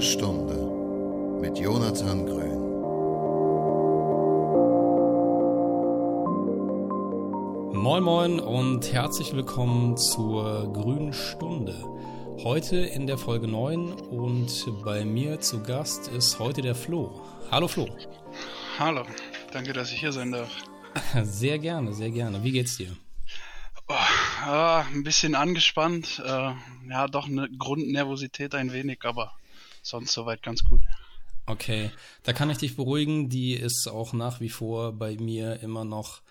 Stunde mit Jonathan Grün. Moin Moin und herzlich willkommen zur Grünen Stunde. Heute in der Folge 9 und bei mir zu Gast ist heute der Flo. Hallo Flo. Hallo, danke, dass ich hier sein darf. Sehr gerne, sehr gerne. Wie geht's dir? Oh, ah, ein bisschen angespannt. Äh, ja, doch eine Grundnervosität ein wenig, aber sonst soweit ganz gut. Okay, da kann ich dich beruhigen. Die ist auch nach wie vor bei mir immer noch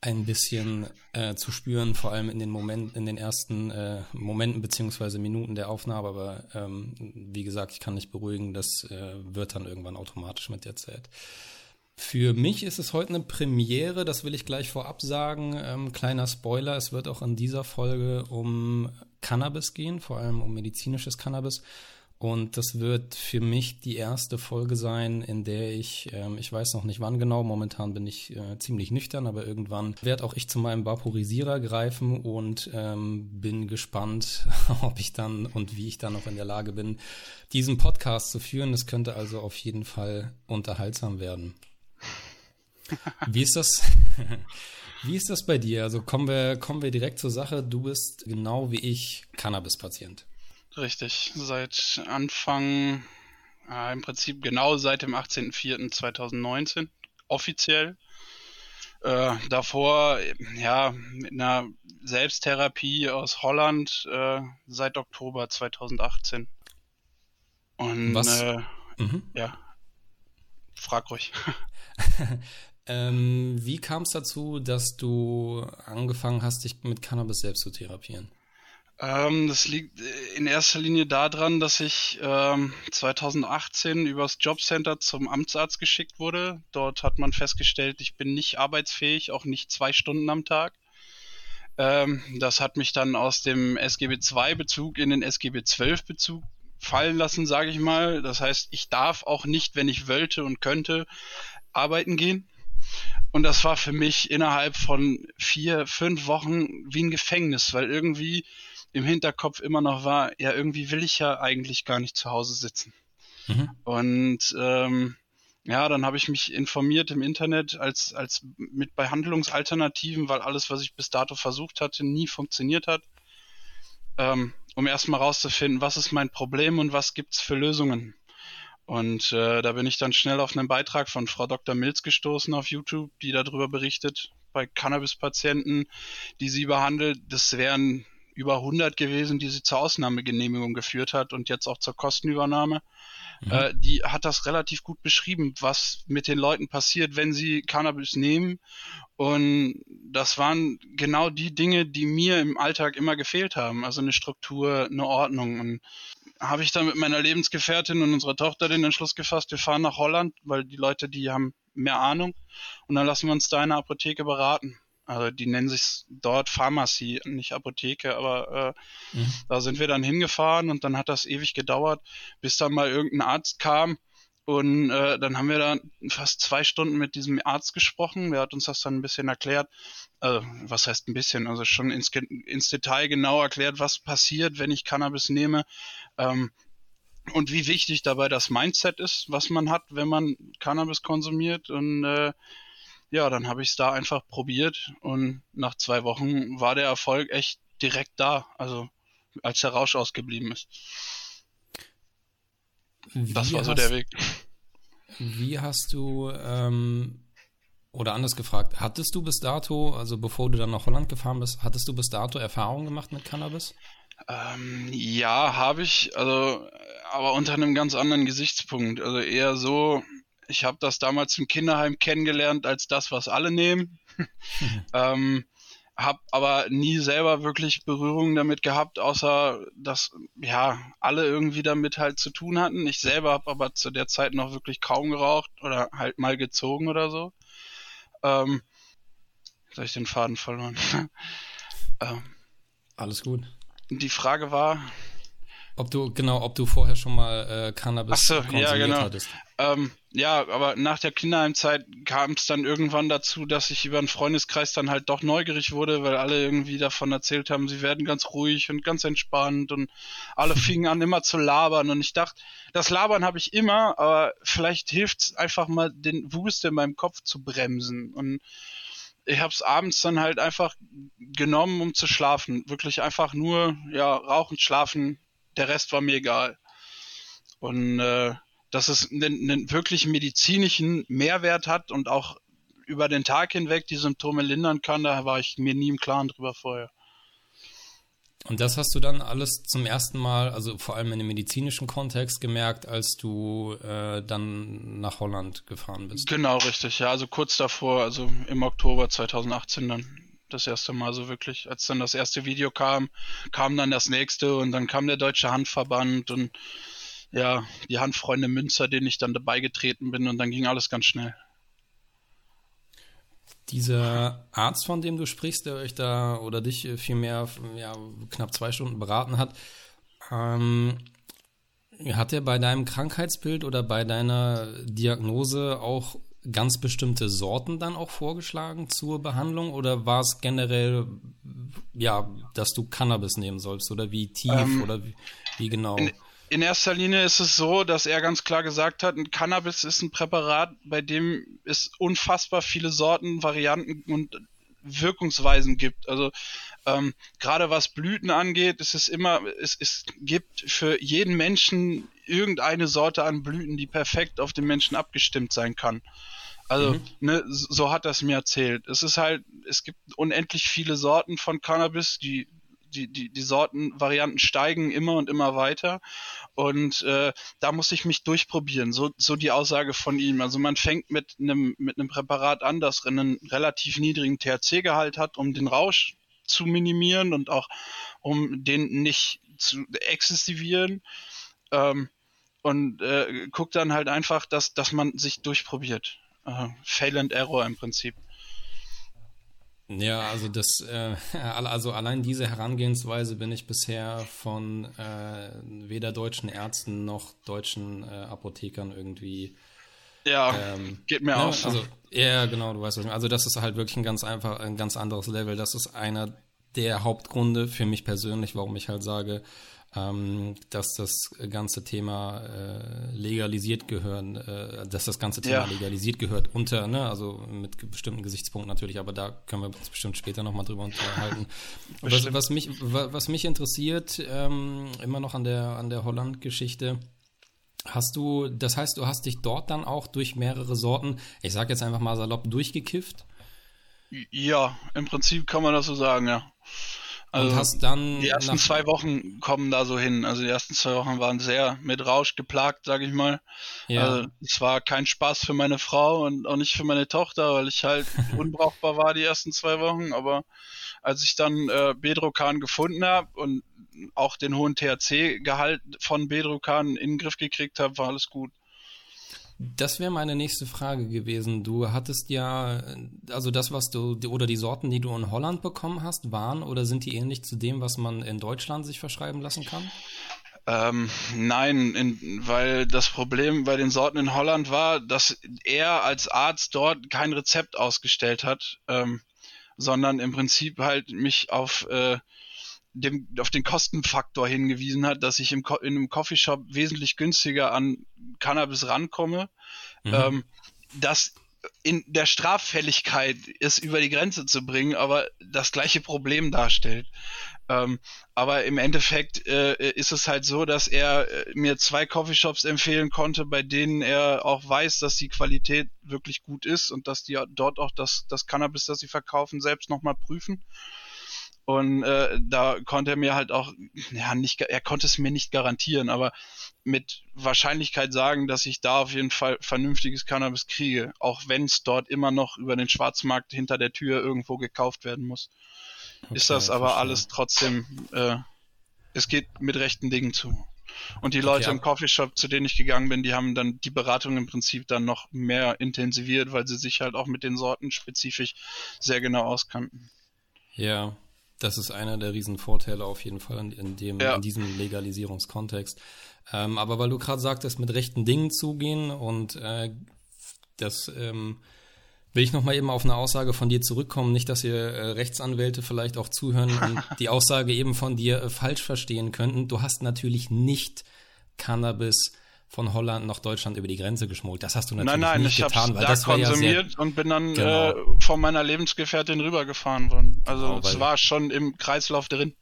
ein bisschen äh, zu spüren, vor allem in den Momenten, in den ersten äh, Momenten beziehungsweise Minuten der Aufnahme. Aber ähm, wie gesagt, ich kann dich beruhigen, das äh, wird dann irgendwann automatisch mit der Zeit. Für mich ist es heute eine Premiere, das will ich gleich vorab sagen. Ähm, kleiner Spoiler, es wird auch in dieser Folge um Cannabis gehen, vor allem um medizinisches Cannabis. Und das wird für mich die erste Folge sein, in der ich, ähm, ich weiß noch nicht wann genau, momentan bin ich äh, ziemlich nüchtern, aber irgendwann werde auch ich zu meinem Vaporisierer greifen und ähm, bin gespannt, ob ich dann und wie ich dann noch in der Lage bin, diesen Podcast zu führen. Das könnte also auf jeden Fall unterhaltsam werden. Wie ist das? Wie ist das bei dir? Also kommen wir, kommen wir direkt zur Sache. Du bist genau wie ich Cannabis-Patient. Richtig. Seit Anfang, äh, im Prinzip genau seit dem 18.04.2019, offiziell. Äh, davor, ja, mit einer Selbsttherapie aus Holland äh, seit Oktober 2018. Und Was? Äh, mhm. ja, frag ruhig. ähm, wie kam es dazu, dass du angefangen hast, dich mit Cannabis selbst zu therapieren? Ähm, das liegt in erster Linie daran, dass ich ähm, 2018 übers Jobcenter zum Amtsarzt geschickt wurde. Dort hat man festgestellt, ich bin nicht arbeitsfähig, auch nicht zwei Stunden am Tag. Ähm, das hat mich dann aus dem SGB II-Bezug in den SGB XII-Bezug fallen lassen, sage ich mal. Das heißt, ich darf auch nicht, wenn ich wollte und könnte, arbeiten gehen. Und das war für mich innerhalb von vier, fünf Wochen wie ein Gefängnis, weil irgendwie im Hinterkopf immer noch war, ja, irgendwie will ich ja eigentlich gar nicht zu Hause sitzen. Mhm. Und ähm, ja, dann habe ich mich informiert im Internet als, als mit Behandlungsalternativen, weil alles, was ich bis dato versucht hatte, nie funktioniert hat. Ähm, um erstmal rauszufinden, was ist mein Problem und was gibt's für Lösungen. Und äh, da bin ich dann schnell auf einen Beitrag von Frau Dr. Milz gestoßen auf YouTube, die darüber berichtet, bei Cannabis-Patienten, die sie behandelt. Das wären über 100 gewesen, die sie zur Ausnahmegenehmigung geführt hat und jetzt auch zur Kostenübernahme. Mhm. Äh, die hat das relativ gut beschrieben, was mit den Leuten passiert, wenn sie Cannabis nehmen. Und das waren genau die Dinge, die mir im Alltag immer gefehlt haben. Also eine Struktur, eine Ordnung. Und habe ich dann mit meiner Lebensgefährtin und unserer Tochter den Entschluss gefasst, wir fahren nach Holland, weil die Leute, die haben mehr Ahnung. Und dann lassen wir uns da in der Apotheke beraten. Also die nennen sich dort Pharmacy, nicht Apotheke, aber äh, mhm. da sind wir dann hingefahren und dann hat das ewig gedauert, bis dann mal irgendein Arzt kam und äh, dann haben wir da fast zwei Stunden mit diesem Arzt gesprochen. Der hat uns das dann ein bisschen erklärt. Also, was heißt ein bisschen? Also schon ins, ins Detail genau erklärt, was passiert, wenn ich Cannabis nehme. Ähm, und wie wichtig dabei das Mindset ist, was man hat, wenn man Cannabis konsumiert. Und äh, ja, dann habe ich es da einfach probiert und nach zwei Wochen war der Erfolg echt direkt da, also als der Rausch ausgeblieben ist. Wie das war so der Weg. Wie hast du, ähm, oder anders gefragt, hattest du bis dato, also bevor du dann nach Holland gefahren bist, hattest du bis dato Erfahrungen gemacht mit Cannabis? Ähm, ja, habe ich, also aber unter einem ganz anderen Gesichtspunkt. Also eher so, ich habe das damals im Kinderheim kennengelernt als das, was alle nehmen. ähm, habe aber nie selber wirklich Berührung damit gehabt, außer dass ja alle irgendwie damit halt zu tun hatten. Ich selber habe aber zu der Zeit noch wirklich kaum geraucht oder halt mal gezogen oder so. Ähm, soll ich den Faden verloren? ähm, Alles gut. Die Frage war, Ob du, genau, ob du vorher schon mal äh, Cannabis so, konsumiert ja, genau. hattest. Ähm, ja, aber nach der Kinderheimzeit kam es dann irgendwann dazu, dass ich über einen Freundeskreis dann halt doch neugierig wurde, weil alle irgendwie davon erzählt haben, sie werden ganz ruhig und ganz entspannt und alle fingen an immer zu labern und ich dachte, das Labern habe ich immer, aber vielleicht hilft es einfach mal den Wust in meinem Kopf zu bremsen und ich habe es abends dann halt einfach genommen, um zu schlafen. Wirklich einfach nur, ja, rauchen, schlafen, der Rest war mir egal. Und äh, dass es einen, einen wirklich medizinischen Mehrwert hat und auch über den Tag hinweg die Symptome lindern kann, da war ich mir nie im Klaren drüber vorher. Und das hast du dann alles zum ersten Mal, also vor allem in dem medizinischen Kontext gemerkt, als du äh, dann nach Holland gefahren bist. Genau, richtig. Ja, also kurz davor, also im Oktober 2018 dann das erste Mal so wirklich. Als dann das erste Video kam, kam dann das nächste und dann kam der Deutsche Handverband und ja, die Handfreunde Münzer, denen ich dann dabei getreten bin und dann ging alles ganz schnell. Dieser Arzt, von dem du sprichst, der euch da oder dich vielmehr ja, knapp zwei Stunden beraten hat, ähm, hat er bei deinem Krankheitsbild oder bei deiner Diagnose auch ganz bestimmte Sorten dann auch vorgeschlagen zur Behandlung oder war es generell, ja, dass du Cannabis nehmen sollst oder wie tief ähm, oder wie, wie genau? In, in, erster Linie ist es so, dass er ganz klar gesagt hat, ein Cannabis ist ein Präparat, bei dem es unfassbar viele Sorten, Varianten und Wirkungsweisen gibt. Also ähm, gerade was Blüten angeht, ist es immer, es, es gibt für jeden Menschen irgendeine Sorte an Blüten, die perfekt auf den Menschen abgestimmt sein kann. Also, mhm. ne, so hat das mir erzählt. Es ist halt, es gibt unendlich viele Sorten von Cannabis, die die, die, die Sortenvarianten steigen immer und immer weiter. Und äh, da muss ich mich durchprobieren. So, so die Aussage von ihm. Also man fängt mit einem mit einem Präparat an, das einen relativ niedrigen THC-Gehalt hat, um den Rausch zu minimieren und auch um den nicht zu exzessivieren. Ähm, und äh, guckt dann halt einfach, dass, dass man sich durchprobiert. Äh, Fail and Error im Prinzip. Ja, also das, äh, also allein diese Herangehensweise bin ich bisher von äh, weder deutschen Ärzten noch deutschen äh, Apothekern irgendwie. Ja, ähm, geht mir ne, auch. Also ja, genau, du weißt was ich meine. Also das ist halt wirklich ein ganz einfach, ein ganz anderes Level. Das ist einer der Hauptgründe für mich persönlich, warum ich halt sage, ähm, dass das ganze Thema äh, legalisiert gehören, äh, dass das ganze Thema ja. legalisiert gehört unter, ne, also mit bestimmten Gesichtspunkten natürlich, aber da können wir uns bestimmt später nochmal drüber unterhalten. was, was, mich, was mich interessiert, ähm, immer noch an der, an der Holland-Geschichte, Hast du, das heißt, du hast dich dort dann auch durch mehrere Sorten, ich sag jetzt einfach mal salopp, durchgekifft? Ja, im Prinzip kann man das so sagen, ja. Also und hast dann die ersten zwei Wochen kommen da so hin. Also die ersten zwei Wochen waren sehr mit Rausch geplagt, sag ich mal. Ja. Also es war kein Spaß für meine Frau und auch nicht für meine Tochter, weil ich halt unbrauchbar war die ersten zwei Wochen. Aber als ich dann äh, Bedrocan gefunden habe und auch den hohen THC-Gehalt von Bedrocan in den Griff gekriegt habe, war alles gut. Das wäre meine nächste Frage gewesen. Du hattest ja, also das, was du, oder die Sorten, die du in Holland bekommen hast, waren oder sind die ähnlich zu dem, was man in Deutschland sich verschreiben lassen kann? Ähm, nein, in, weil das Problem bei den Sorten in Holland war, dass er als Arzt dort kein Rezept ausgestellt hat, ähm, sondern im Prinzip halt mich auf äh, dem, auf den Kostenfaktor hingewiesen hat, dass ich im, in einem Coffeeshop wesentlich günstiger an Cannabis rankomme, mhm. ähm, dass in der Straffälligkeit es über die Grenze zu bringen, aber das gleiche Problem darstellt. Ähm, aber im Endeffekt äh, ist es halt so, dass er äh, mir zwei Coffeeshops empfehlen konnte, bei denen er auch weiß, dass die Qualität wirklich gut ist und dass die dort auch das, das Cannabis, das sie verkaufen, selbst nochmal prüfen. Und äh, da konnte er mir halt auch, ja, nicht, er konnte es mir nicht garantieren, aber mit Wahrscheinlichkeit sagen, dass ich da auf jeden Fall vernünftiges Cannabis kriege, auch wenn es dort immer noch über den Schwarzmarkt hinter der Tür irgendwo gekauft werden muss. Okay, ist das aber verstehe. alles trotzdem, äh, es geht mit rechten Dingen zu. Und die Leute okay, im Coffeeshop, zu denen ich gegangen bin, die haben dann die Beratung im Prinzip dann noch mehr intensiviert, weil sie sich halt auch mit den Sorten spezifisch sehr genau auskannten. Ja, Das ist einer der riesen Vorteile auf jeden Fall in, in dem, Ja. in diesem Legalisierungskontext. Ähm, aber weil du gerade sagtest, mit rechten Dingen zugehen und äh, das ähm, will ich noch mal eben auf eine Aussage von dir zurückkommen. Nicht, dass ihr äh, Rechtsanwälte vielleicht auch zuhören und die Aussage eben von dir äh, falsch verstehen könnten. Du hast natürlich nicht Cannabis von Holland nach Deutschland über die Grenze geschmuggelt. Das hast du natürlich Nein, nein, nicht ich habe getan, weil da das wäre ja sehr konsumiert und bin dann Genau. äh, von meiner Lebensgefährtin rübergefahren worden. Also Genau, es war schon im Kreislauf drin.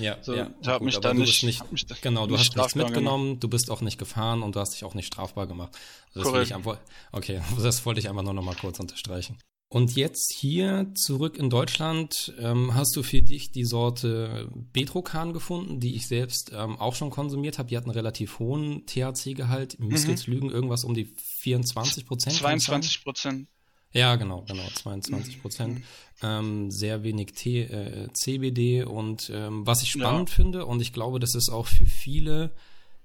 Ja, So, ja. da hab gut, mich da du nicht- nicht, mich da genau, du nicht hast nichts mitgenommen, du bist auch nicht gefahren und du hast dich auch nicht strafbar gemacht. Also das will ich einfach, okay, das wollte ich einfach nur noch mal kurz unterstreichen. Und jetzt hier zurück in Deutschland ähm, hast du für dich die Sorte Betrokan gefunden, die ich selbst ähm, auch schon konsumiert habe. Die hat einen relativ hohen THC-Gehalt. Ich müsste Mhm. jetzt lügen, irgendwas um die 24 Prozent. 22 Prozent. Ja, genau, genau, 22 Prozent. Ähm, sehr wenig T, äh, CBD und ähm, was ich spannend finde und ich glaube, das ist auch für viele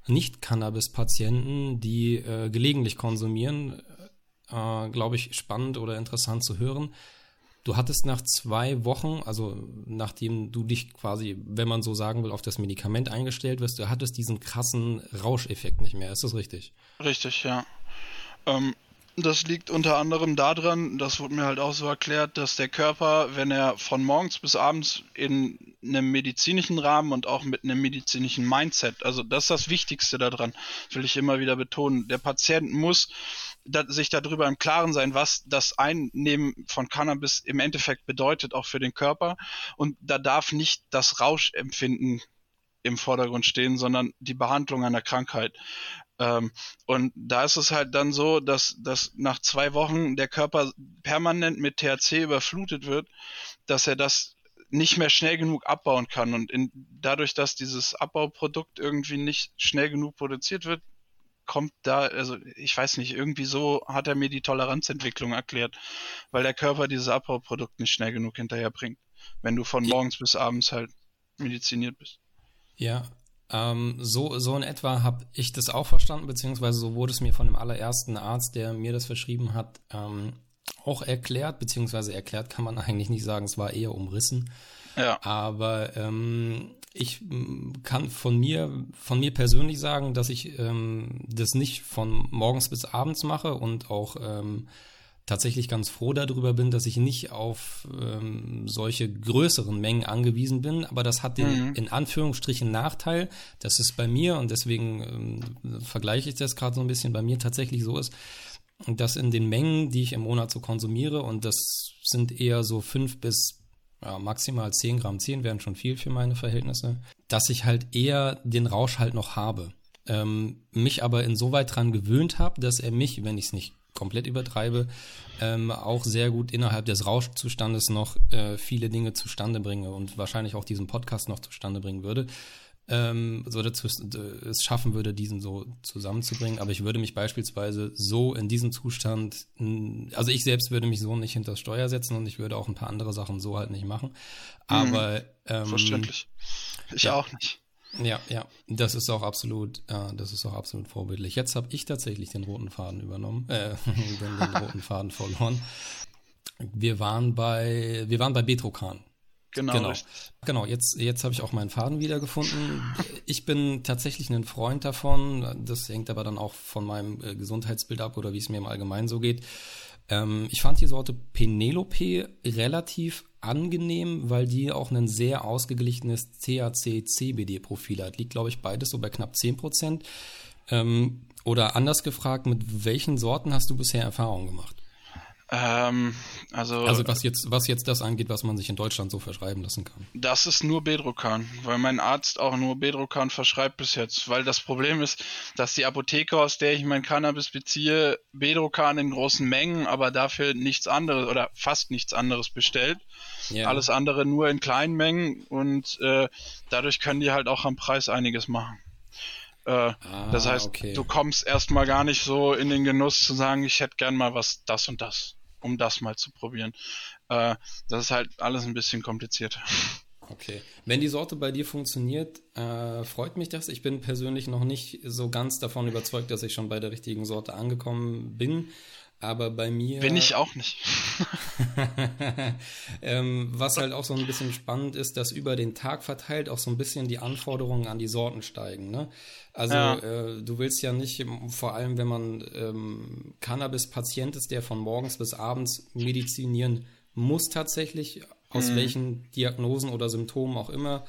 Nicht-Cannabis-Patienten, die äh, gelegentlich konsumieren, äh, glaube ich, spannend oder interessant zu hören. Du hattest nach zwei Wochen, also nachdem du dich quasi, wenn man so sagen will, auf das Medikament eingestellt wirst, du hattest diesen krassen Rauscheffekt nicht mehr. Ist das richtig? Richtig, ja. Ähm, das liegt unter anderem daran, das wurde mir halt auch so erklärt, dass der Körper, wenn er von morgens bis abends in einem medizinischen Rahmen und auch mit einem medizinischen Mindset, also das ist das Wichtigste daran, will ich immer wieder betonen, der Patient muss sich darüber im Klaren sein, was das Einnehmen von Cannabis im Endeffekt bedeutet, auch für den Körper. Und da darf nicht das Rauschempfinden im Vordergrund stehen, sondern die Behandlung einer Krankheit. Ähm, und da ist es halt dann so, dass, dass nach zwei Wochen der Körper permanent mit THC überflutet wird, dass er das nicht mehr schnell genug abbauen kann. Und in, dadurch, dass dieses Abbauprodukt irgendwie nicht schnell genug produziert wird, kommt da, also ich weiß nicht, irgendwie so hat er mir die Toleranzentwicklung erklärt, weil der Körper dieses Abbauprodukt nicht schnell genug hinterherbringt, wenn du von morgens bis abends halt mediziniert bist. Ja, ähm, so, so in etwa habe ich das auch verstanden, beziehungsweise so wurde es mir von dem allerersten Arzt, der mir das verschrieben hat, ähm, auch erklärt, beziehungsweise erklärt kann man eigentlich nicht sagen, es war eher umrissen. Ja. Aber ähm, ich kann von mir, von mir persönlich sagen, dass ich ähm, das nicht von morgens bis abends mache und auch ähm, tatsächlich ganz froh darüber bin, dass ich nicht auf ähm, solche größeren Mengen angewiesen bin. Aber das hat den Mhm. in Anführungsstrichen Nachteil, dass es bei mir, und deswegen ähm, vergleiche ich das gerade so ein bisschen, bei mir tatsächlich so ist, dass in den Mengen, die ich im Monat so konsumiere, und das sind eher so fünf bis ja, maximal 10 Gramm, 10 wären schon viel für meine Verhältnisse, dass ich halt eher den Rausch halt noch habe. Ähm, mich aber insoweit dran gewöhnt habe, dass er mich, wenn ich es nicht komplett übertreibe, ähm, auch sehr gut innerhalb des Rauschzustandes noch äh, viele Dinge zustande bringe und wahrscheinlich auch diesen Podcast noch zustande bringen würde. Ähm, so dazu es schaffen würde, diesen so zusammenzubringen. Aber ich würde mich beispielsweise so in diesem Zustand, also ich selbst würde mich so nicht hinter das Steuer setzen und ich würde auch ein paar andere Sachen so halt nicht machen. Aber ähm, Verständlich. Ich ja. auch nicht. Ja, ja, das ist auch absolut, äh, das ist auch absolut vorbildlich. Jetzt habe ich tatsächlich den roten Faden übernommen, äh, den, den roten Faden verloren. Wir waren bei, wir waren bei Betrokan. Genau. Genau, genau. Jetzt, jetzt habe ich auch meinen Faden wiedergefunden. Ich bin tatsächlich ein Freund davon. Das hängt aber dann auch von meinem äh, Gesundheitsbild ab oder wie es mir im Allgemeinen so geht. Ähm, ich fand die Sorte Penelope relativ angenehm, weil die auch ein sehr ausgeglichenes THC-CBD-Profil hat. Liegt, glaube ich, beides so bei knapp 10 Prozent. Ähm, oder anders gefragt, mit welchen Sorten hast du bisher Erfahrungen gemacht? Ähm, also, Also was jetzt, was jetzt das angeht, was man sich in Deutschland so verschreiben lassen kann. das ist nur Bedrocan, weil mein Arzt auch nur Bedrocan verschreibt bis jetzt. Weil das Problem ist, dass die Apotheke, aus der ich mein Cannabis beziehe, Bedrocan in großen Mengen, aber dafür nichts anderes oder fast nichts anderes bestellt. Ja. Alles andere nur in kleinen Mengen und äh, dadurch können die halt auch am Preis einiges machen. Äh, das heißt, Ah, okay. du kommst erstmal gar nicht so in den Genuss zu sagen, ich hätte gern mal was das und das, um das mal zu probieren. Äh, das ist halt alles ein bisschen komplizierter. Okay. Wenn die Sorte bei dir funktioniert, äh, freut mich das. Ich bin persönlich noch nicht so ganz davon überzeugt, dass ich schon bei der richtigen Sorte angekommen bin. Aber bei mir. Bin ich auch nicht. ähm, was halt auch so ein bisschen spannend ist, dass über den Tag verteilt auch so ein bisschen die Anforderungen an die Sorten steigen. Ne? Also ja. äh, du willst ja nicht, vor allem wenn man ähm, Cannabis-Patient ist, der von morgens bis abends medizinieren muss tatsächlich, aus mhm. welchen Diagnosen oder Symptomen auch immer,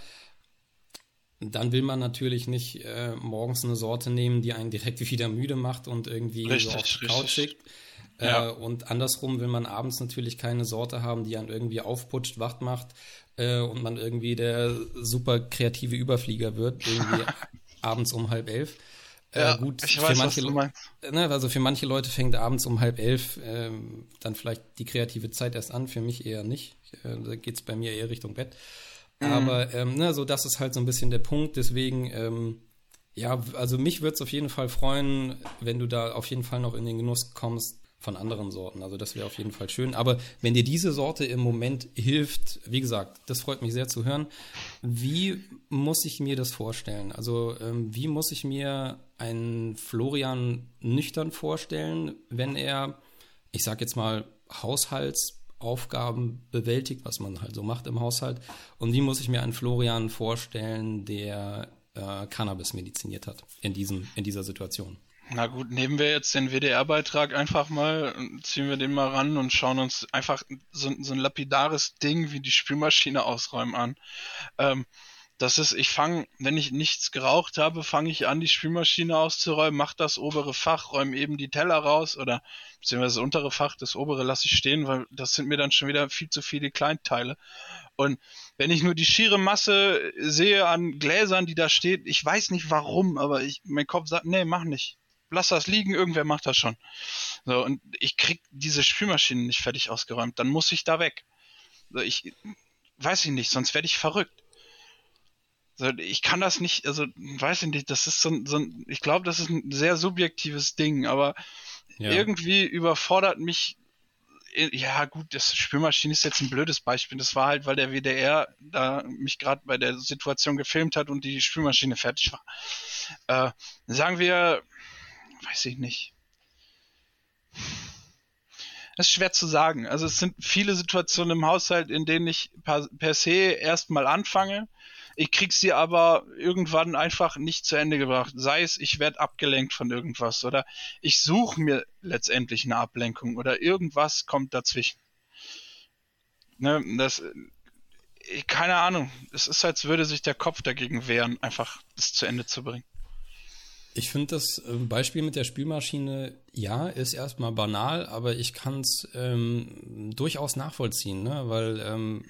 dann will man natürlich nicht äh, morgens eine Sorte nehmen, die einen direkt wieder müde macht und irgendwie richtig, so auf die Couch schickt. Ja. Äh, und andersrum will man abends natürlich keine Sorte haben, die einen irgendwie aufputscht, wach macht äh, und man irgendwie der super kreative Überflieger wird, irgendwie abends um halb elf. Äh, ja, gut, ich weiß, manche, was du meinst. Ne, also für manche Leute fängt abends um halb elf ähm, dann vielleicht die kreative Zeit erst an, für mich eher nicht. Äh, da geht es bei mir eher Richtung Bett. Mhm. Aber ähm, ne, so das ist halt so ein bisschen der Punkt. Deswegen, ähm, ja, also mich würde es auf jeden Fall freuen, wenn du da auf jeden Fall noch in den Genuss kommst von anderen Sorten. Also das wäre auf jeden Fall schön. Aber wenn dir diese Sorte im Moment hilft, wie gesagt, das freut mich sehr zu hören. Wie muss ich mir das vorstellen? Also ähm, wie muss ich mir einen Florian nüchtern vorstellen, wenn er, ich sag jetzt mal, Haushalts Aufgaben bewältigt, was man halt so macht im Haushalt. Und wie muss ich mir einen Florian vorstellen, der äh, Cannabis mediziniert hat in, diesem, in dieser Situation? Na gut, nehmen wir jetzt den WDR-Beitrag einfach mal, ziehen wir den mal ran und schauen uns einfach so, so ein lapidares Ding wie die Spülmaschine ausräumen an. Ähm, das ist, ich fange, wenn ich nichts geraucht habe, fange ich an, die Spülmaschine auszuräumen, mach das obere Fach, räume eben die Teller raus oder beziehungsweise das untere Fach, das obere lasse ich stehen, weil das sind mir dann schon wieder viel zu viele Kleinteile. Und wenn ich nur die schiere Masse sehe an Gläsern, die da steht, ich weiß nicht warum, aber ich, mein Kopf sagt, nee, mach nicht. Lass das liegen, irgendwer macht das schon. So, und ich krieg diese Spülmaschine nicht fertig ausgeräumt, dann muss ich da weg. So, ich weiß ich nicht, sonst werde ich verrückt. So, ich kann das nicht, also weiß ich nicht, das ist so, so ein, ich glaube, das ist ein sehr subjektives Ding, aber ja. irgendwie überfordert mich, ja gut, das Spülmaschine ist jetzt ein blödes Beispiel, das war halt, weil der WDR da mich gerade bei der Situation gefilmt hat und die Spülmaschine fertig war. Äh, sagen wir, weiß ich nicht. Das ist schwer zu sagen. Also es sind viele Situationen im Haushalt, in denen ich per, per se erstmal anfange ich krieg sie aber irgendwann einfach nicht zu Ende gebracht. Sei es, ich werde abgelenkt von irgendwas oder ich suche mir letztendlich eine Ablenkung oder irgendwas kommt dazwischen. Ne, das, keine Ahnung. Es ist, als würde sich der Kopf dagegen wehren, einfach das zu Ende zu bringen. Ich finde das äh, Beispiel mit der Spülmaschine, ja, ist erstmal banal, aber ich kann es ähm, durchaus nachvollziehen, ne? weil ähm,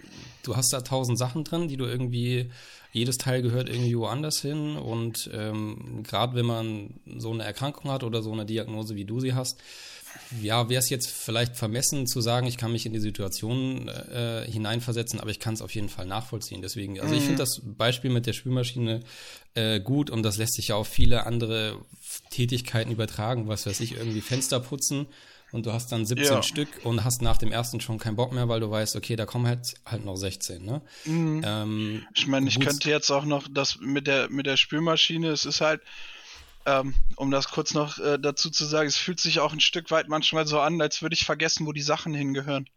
du hast da tausend Sachen drin, die du irgendwie, jedes Teil gehört irgendwie woanders hin und ähm, gerade wenn man so eine Erkrankung hat oder so eine Diagnose, wie du sie hast, ja, wäre es jetzt vielleicht vermessen zu sagen, ich kann mich in die Situation äh, hineinversetzen, aber ich kann es auf jeden Fall nachvollziehen. Deswegen, also ich finde mhm. das Beispiel mit der Spülmaschine äh, gut und das lässt sich ja auf viele andere Tätigkeiten übertragen, was weiß ich, irgendwie Fenster putzen und du hast dann 17 ja. Stück und hast nach dem ersten schon keinen Bock mehr, weil du weißt, okay, da kommen halt halt noch 16, ne? Mhm. Ähm, ich meine, ich könnte jetzt auch noch das mit der mit der Spülmaschine, es ist halt ähm, um das kurz noch äh, dazu zu sagen, es fühlt sich auch ein Stück weit manchmal so an, als würde ich vergessen, wo die Sachen hingehören.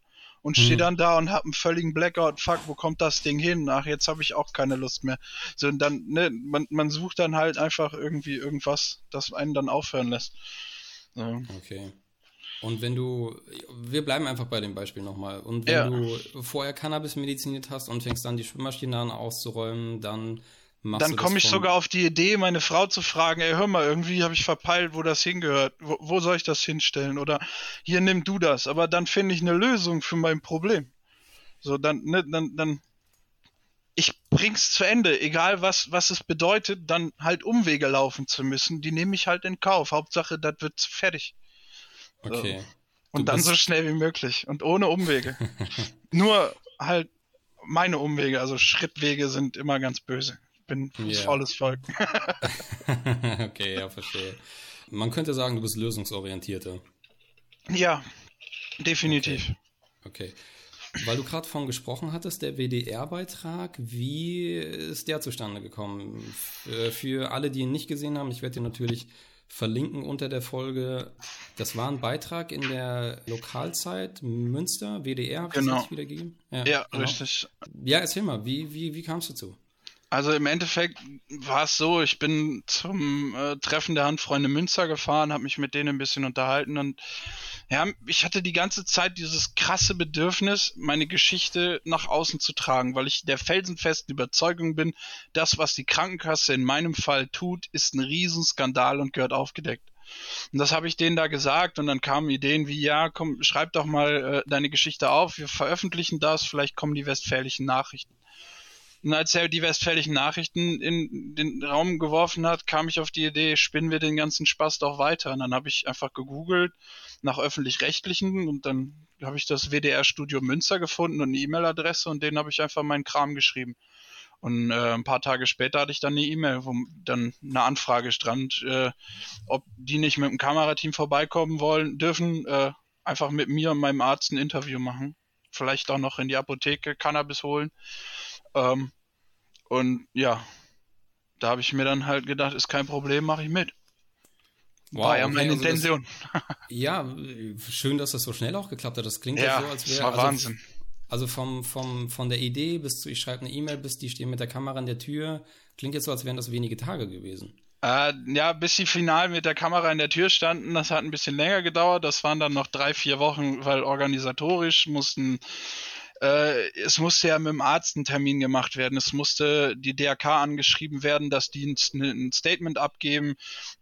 Und stehe dann da und hab einen völligen Blackout. Fuck, wo kommt das Ding hin? Ach, jetzt habe ich auch keine Lust mehr. So, und dann, ne, man, man sucht dann halt einfach irgendwie irgendwas, das einen dann aufhören lässt. So. Okay. Und wenn du, wir bleiben einfach bei dem Beispiel nochmal. Und wenn ja. du vorher Cannabis mediziniert hast und fängst dann die Schwimmmaschine an auszuräumen, dann dann komme ich sogar auf die Idee, meine Frau zu fragen, ey, hör mal, irgendwie habe ich verpeilt, wo das hingehört. Wo, wo, soll ich das hinstellen? Oder hier nimm du das. Aber dann finde ich eine Lösung für mein Problem. So, dann, ne, dann, dann, ich bring's zu Ende, egal was, was es bedeutet, dann halt Umwege laufen zu müssen, die nehme ich halt in Kauf. Hauptsache, das wird fertig. Okay. So. Und dann so schnell wie möglich und ohne Umwege. Nur halt meine Umwege, also Schrittwege sind immer ganz böse bin yeah. faules Volk. okay, ja, verstehe. Man könnte sagen, du bist lösungsorientierter. Ja, definitiv. Okay. okay. Weil du gerade von gesprochen hattest, der WDR-Beitrag, wie ist der zustande gekommen? Für alle, die ihn nicht gesehen haben, ich werde dir natürlich verlinken unter der Folge. Das war ein Beitrag in der Lokalzeit Münster, WDR, habe ich Genau. richtig wiedergegeben? Ja, genau. richtig. Ja, erzähl mal, wie, wie, wie kamst du dazu? Also im Endeffekt war es so, ich bin zum äh, Treffen der Handfreunde Münster gefahren, habe mich mit denen ein bisschen unterhalten und ja, ich hatte die ganze Zeit dieses krasse Bedürfnis, meine Geschichte nach außen zu tragen, weil ich der felsenfesten Überzeugung bin, das, was die Krankenkasse in meinem Fall tut, ist ein Riesenskandal und gehört aufgedeckt. Und das habe ich denen da gesagt und dann kamen Ideen wie, ja, komm, schreib doch mal äh, deine Geschichte auf, wir veröffentlichen das, vielleicht kommen die westfälischen Nachrichten. Und als er die westfälischen Nachrichten in den Raum geworfen hat, kam ich auf die Idee, spinnen wir den ganzen Spaß doch weiter. Und dann habe ich einfach gegoogelt nach öffentlich-rechtlichen und dann habe ich das WDR-Studio Münster gefunden und eine E-Mail-Adresse und denen habe ich einfach meinen Kram geschrieben. Und äh, ein paar Tage später hatte ich dann eine E-Mail, wo dann eine Anfrage stand, äh, ob die nicht mit dem Kamerateam vorbeikommen wollen, dürfen, äh, einfach mit mir und meinem Arzt ein Interview machen. Vielleicht auch noch in die Apotheke Cannabis holen. Ähm, und ja, da habe ich mir dann halt gedacht, ist kein Problem, mache ich mit. War ja meine also das- Intention. Ja, schön, dass das so schnell auch geklappt hat. Das klingt ja, ja, so, als das wäre war also, Wahnsinn. Also vom, vom, von der Idee bis zu, ich schreibe eine E-Mail, bis die stehen mit der Kamera in der Tür, klingt jetzt so, als wären das wenige Tage gewesen. Äh, ja, bis sie final mit der Kamera in der Tür standen, das hat ein bisschen länger gedauert. Das waren dann noch drei, vier Wochen, weil organisatorisch mussten, äh, es musste ja mit dem Arzt ein Termin gemacht werden. Es musste die DRK angeschrieben werden, dass die ein, ein Statement abgeben.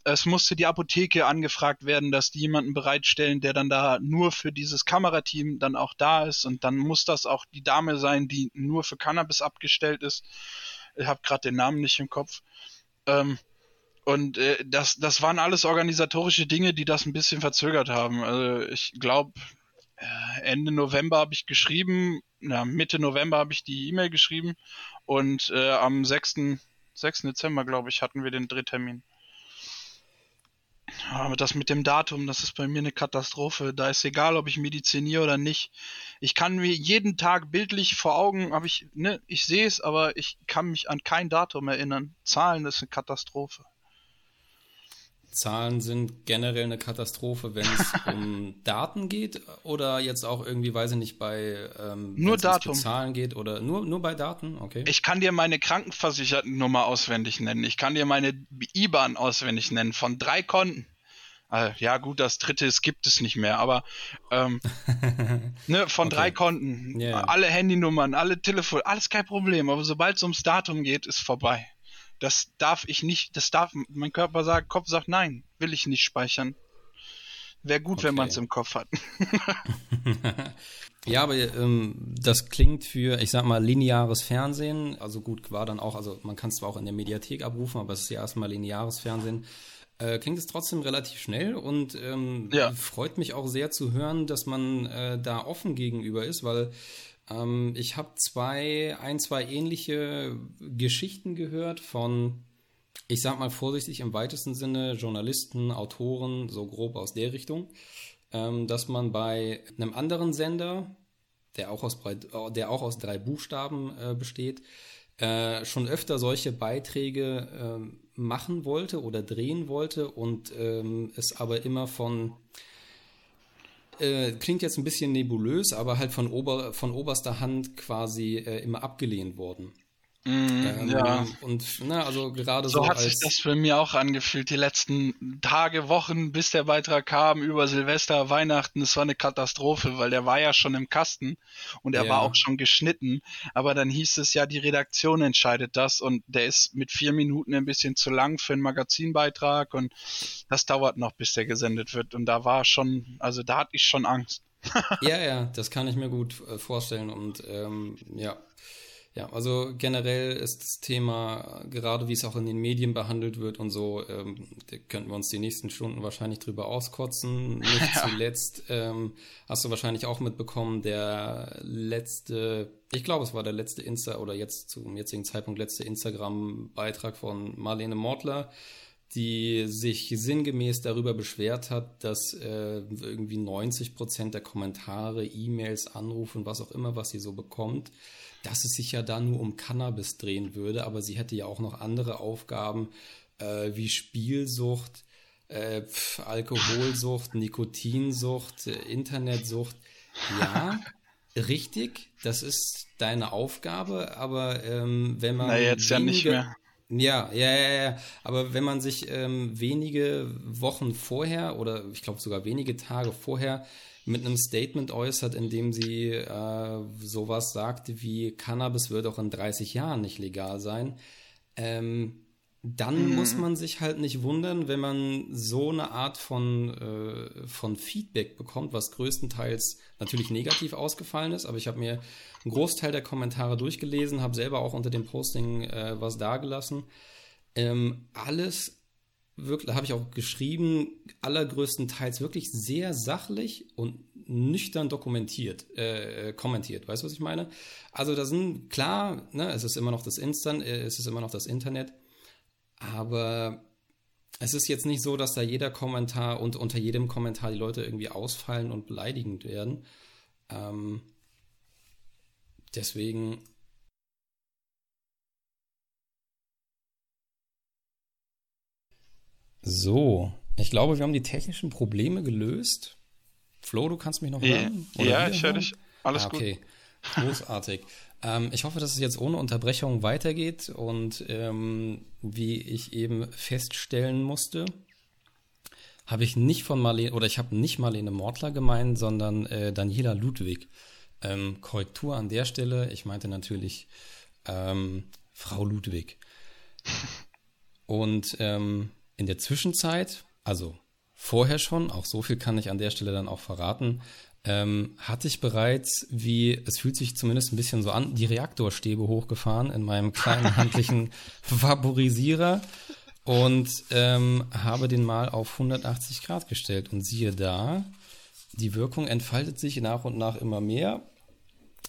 Es musste die Apotheke angefragt werden, dass die jemanden bereitstellen, der dann da nur für dieses Kamerateam dann auch da ist. Und dann muss das auch die Dame sein, die nur für Cannabis abgestellt ist. Ich habe gerade den Namen nicht im Kopf. Ähm, und äh, das, das waren alles organisatorische Dinge, die das ein bisschen verzögert haben. Also ich glaube, Ende November habe ich geschrieben, na, Mitte November habe ich die E-Mail geschrieben und äh, am 6. 6. Dezember, glaube ich, hatten wir den Drehtermin. Aber das mit dem Datum, das ist bei mir eine Katastrophe. Da ist egal, ob ich mediziniere oder nicht. Ich kann mir jeden Tag bildlich vor Augen, aber ich, ne, ich sehe es, aber ich kann mich an kein Datum erinnern. Zahlen ist eine Katastrophe. Zahlen sind generell eine Katastrophe, wenn es um Daten geht oder jetzt auch irgendwie, weiß ich nicht, bei ähm, Nur Datum. Zahlen geht oder nur, nur bei Daten, okay. Ich kann dir meine Krankenversichertennummer auswendig nennen. Ich kann dir meine IBAN auswendig nennen von drei Konten. Äh, ja gut, das dritte es gibt es nicht mehr, aber ähm, ne, von Okay. drei Konten, ja. alle Handynummern, alle Telefon, alles kein Problem. Aber sobald es ums Datum geht, ist vorbei. Das darf ich nicht, das darf, mein Körper sagt, Kopf sagt nein, will ich nicht speichern. Wäre gut, wenn Okay. man es im Kopf hat. Ja, aber ähm, das klingt für, ich sag mal, lineares Fernsehen, also gut, war dann auch, also man kann es zwar auch in der Mediathek abrufen, aber es ist ja erstmal lineares Fernsehen. Äh, klingt es trotzdem relativ schnell und ähm, Ja. freut mich auch sehr zu hören, dass man äh, da offen gegenüber ist, weil ähm, ich habe zwei, ein, zwei ähnliche Geschichten gehört von, ich sag mal vorsichtig im weitesten Sinne, Journalisten, Autoren, so grob aus der Richtung, ähm, dass man bei einem anderen Sender, der auch aus, äh, der auch aus drei Buchstaben äh, besteht, äh, schon öfter solche Beiträge ähm, machen wollte oder drehen wollte und ähm, es aber immer von äh, klingt jetzt ein bisschen nebulös, aber halt von, ober, von oberster Hand quasi äh, immer abgelehnt worden. Ähm, ja. Und na, also gerade so, So hat sich das für mich auch angefühlt, die letzten Tage, Wochen, bis der Beitrag kam, über Silvester, Weihnachten, es war eine Katastrophe, weil der war ja schon im Kasten und er Ja. war auch schon geschnitten, aber dann hieß es ja, die Redaktion entscheidet das und der ist mit vier Minuten ein bisschen zu lang für einen Magazinbeitrag und das dauert noch, bis der gesendet wird und da war schon, also da hatte ich schon Angst. Ja, ja, das kann ich mir gut äh, vorstellen und ähm, ja. Ja, also generell ist das Thema, gerade wie es auch in den Medien behandelt wird und so, ähm, da könnten wir uns die nächsten Stunden wahrscheinlich drüber auskotzen. Nicht zuletzt ähm, hast du wahrscheinlich auch mitbekommen, der letzte, ich glaube, es war der letzte Insta oder jetzt zum jetzigen Zeitpunkt letzte Instagram-Beitrag von Marlene Mortler, die sich sinngemäß darüber beschwert hat, dass äh, irgendwie 90 Prozent der Kommentare, E-Mails, Anrufe und was auch immer, was sie so bekommt, dass es sich ja da nur um Cannabis drehen würde, aber sie hätte ja auch noch andere Aufgaben äh, wie Spielsucht, äh, Alkoholsucht, Nikotinsucht, äh, Internetsucht. Ja, richtig, das ist deine Aufgabe, aber ähm, wenn man. Na, jetzt ja nicht mehr. Ja, ja, ja, ja. Aber wenn man sich ähm, wenige Wochen vorher oder ich glaube sogar wenige Tage vorher mit einem Statement äußert, in dem sie äh, sowas sagt wie Cannabis wird auch in 30 Jahren nicht legal sein, ähm, dann mhm. muss man sich halt nicht wundern, wenn man so eine Art von, äh, von Feedback bekommt, was größtenteils natürlich negativ ausgefallen ist. Aber ich habe mir einen Großteil der Kommentare durchgelesen, habe selber auch unter dem Posting äh, was dagelassen. Ähm, alles wirklich, habe ich auch geschrieben, allergrößtenteils wirklich sehr sachlich und nüchtern dokumentiert, äh, kommentiert. Weißt du, was ich meine? Also da sind, klar, ne, es ist immer noch das Instant, äh, es ist immer noch das Internet, aber es ist jetzt nicht so, dass da jeder Kommentar und unter jedem Kommentar die Leute irgendwie ausfallen und beleidigend werden. Ähm, deswegen. So, ich glaube, wir haben die technischen Probleme gelöst. Flo, du kannst mich noch hören? ja, ich höre dich. Alles ah, okay. gut. Großartig. Ähm, ich hoffe, dass es jetzt ohne Unterbrechung weitergeht und ähm, wie ich eben feststellen musste, habe ich nicht von Marlene, oder ich habe nicht Marlene Mortler gemeint, sondern äh, Daniela Ludwig. Ähm, Korrektur an der Stelle, ich meinte natürlich ähm, Frau Ludwig. Und ähm, in der Zwischenzeit, also vorher schon, auch so viel kann ich an der Stelle dann auch verraten, ähm, hatte ich bereits, wie es fühlt sich zumindest ein bisschen so an, die Reaktorstäbe hochgefahren in meinem kleinen handlichen Vaporisierer und ähm, habe den mal auf 180 Grad gestellt. Und siehe da, die Wirkung entfaltet sich nach und nach immer mehr.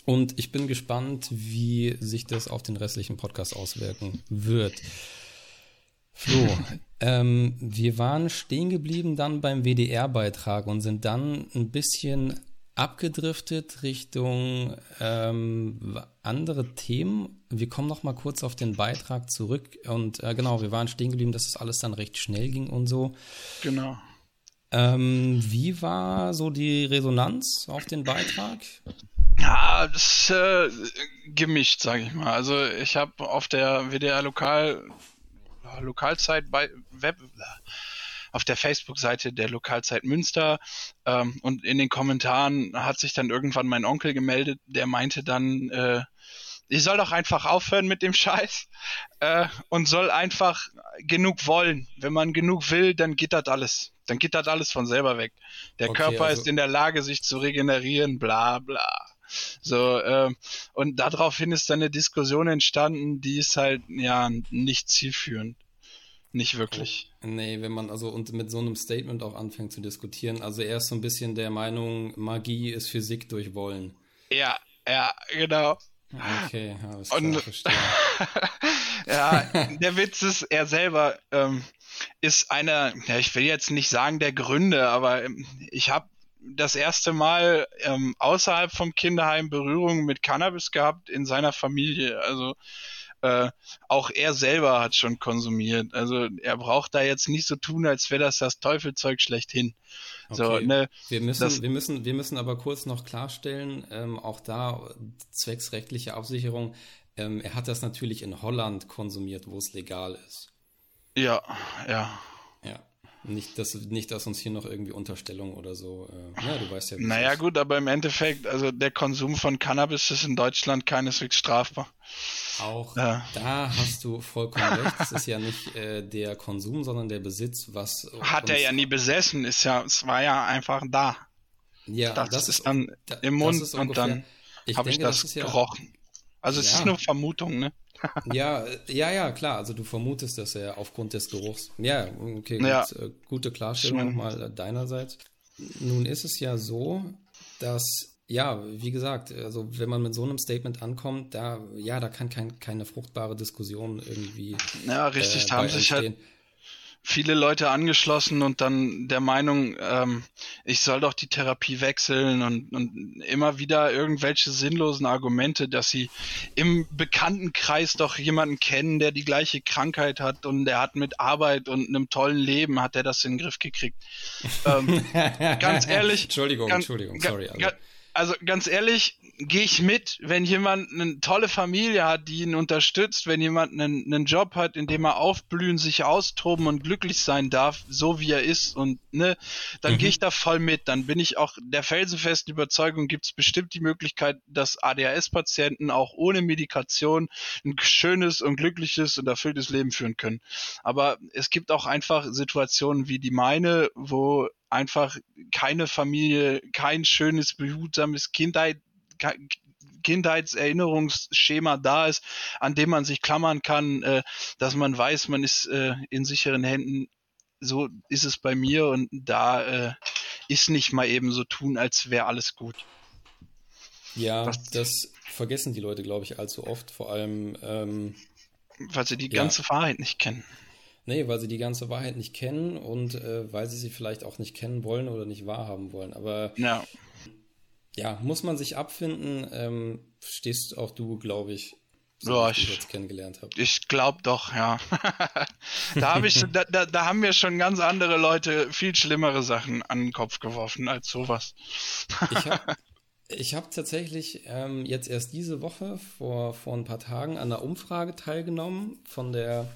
Und ich bin gespannt, wie sich das auf den restlichen Podcast auswirken wird. Flo, ähm, wir waren stehen geblieben dann beim WDR-Beitrag und sind dann ein bisschen abgedriftet Richtung ähm, andere Themen. Wir kommen noch mal kurz auf den Beitrag zurück und äh, genau, wir waren stehen geblieben, dass es das alles dann recht schnell ging und so. Genau. Ähm, wie war so die Resonanz auf den Beitrag? Ja, das äh, gemischt, sage ich mal. Also ich habe auf der WDR Lokal Lokalzeit bei Web auf der Facebook-Seite der Lokalzeit Münster ähm, und in den Kommentaren hat sich dann irgendwann mein Onkel gemeldet, der meinte dann, äh, ich soll doch einfach aufhören mit dem Scheiß äh, und soll einfach genug wollen. Wenn man genug will, dann geht das alles. Dann geht das alles von selber weg. Der okay, Körper also ist in der Lage, sich zu regenerieren, bla bla. So, äh, und daraufhin ist dann eine Diskussion entstanden, die ist halt ja nicht zielführend. Nicht wirklich. Nee, wenn man also und mit so einem Statement auch anfängt zu diskutieren. Also er ist so ein bisschen der Meinung, Magie ist Physik durch Wollen. Ja, ja, genau. Okay, alles klar, und, verstehe. ja, der Witz ist, er selber ähm, ist einer, ja, ich will jetzt nicht sagen der Gründe, aber ähm, ich habe das erste Mal ähm, außerhalb vom Kinderheim Berührung mit Cannabis gehabt in seiner Familie. Also äh, auch er selber hat schon konsumiert. Also er braucht da jetzt nicht so tun, als wäre das das Teufelzeug schlechthin. Okay. So, ne, wir, müssen, das, wir, müssen, wir müssen aber kurz noch klarstellen, ähm, auch da zwecks rechtliche Absicherung, ähm, er hat das natürlich in Holland konsumiert, wo es legal ist. Ja, ja. Ja. Nicht, dass, nicht, dass uns hier noch irgendwie Unterstellung oder so. Äh, ja, du weißt ja. Naja, gut, aber im Endeffekt, also der Konsum von Cannabis ist in Deutschland keineswegs strafbar. Auch ja. da hast du vollkommen recht. Es ist ja nicht äh, der Konsum, sondern der Besitz, was. Hat er ja nie besessen, ist ja, es war ja einfach da. Ja, das, das ist dann da, im Mund ungefähr, und dann habe ich das, das ja, gerochen. Also es ja. ist nur Vermutung, ne? Ja, ja, ja, klar. Also du vermutest dass er aufgrund des Geruchs. Ja, okay, ja. Gut, äh, gute Klarstellung nochmal deinerseits. Nun ist es ja so, dass ja, wie gesagt, also wenn man mit so einem Statement ankommt, da ja, da kann kein, keine fruchtbare Diskussion irgendwie. Ja, richtig. Äh, da haben sich halt viele Leute angeschlossen und dann der Meinung, ähm, ich soll doch die Therapie wechseln und, und immer wieder irgendwelche sinnlosen Argumente, dass sie im Bekanntenkreis doch jemanden kennen, der die gleiche Krankheit hat und der hat mit Arbeit und einem tollen Leben hat er das in den Griff gekriegt. ähm, ganz ehrlich. Entschuldigung, ganz, Entschuldigung, sorry. Also. Also ganz ehrlich, gehe ich mit, wenn jemand eine tolle Familie hat, die ihn unterstützt, wenn jemand einen, einen Job hat, in dem er aufblühen, sich austoben und glücklich sein darf, so wie er ist und ne, dann mhm. gehe ich da voll mit. Dann bin ich auch der felsenfesten Überzeugung, gibt es bestimmt die Möglichkeit, dass ADHS-Patienten auch ohne Medikation ein schönes und glückliches und erfülltes Leben führen können. Aber es gibt auch einfach Situationen wie die meine, wo einfach keine Familie, kein schönes, behutsames Kindheit Kindheitserinnerungsschema da ist, an dem man sich klammern kann, äh, dass man weiß, man ist äh, in sicheren Händen. So ist es bei mir und da äh, ist nicht mal eben so tun, als wäre alles gut. Ja, Was, das vergessen die Leute, glaube ich, allzu oft, vor allem. Ähm, weil sie die ja. ganze Wahrheit nicht kennen. Nee, weil sie die ganze Wahrheit nicht kennen und äh, weil sie sie vielleicht auch nicht kennen wollen oder nicht wahrhaben wollen. Aber ja ja, muss man sich abfinden. Ähm, stehst auch du, glaube ich, so ja, ich, jetzt kennengelernt habe. Ich glaube doch, ja. da, hab ich, da, da, da, haben mir schon ganz andere Leute viel schlimmere Sachen an den Kopf geworfen als sowas. ich habe ich hab tatsächlich ähm, jetzt erst diese Woche vor, vor ein paar Tagen an einer Umfrage teilgenommen von der,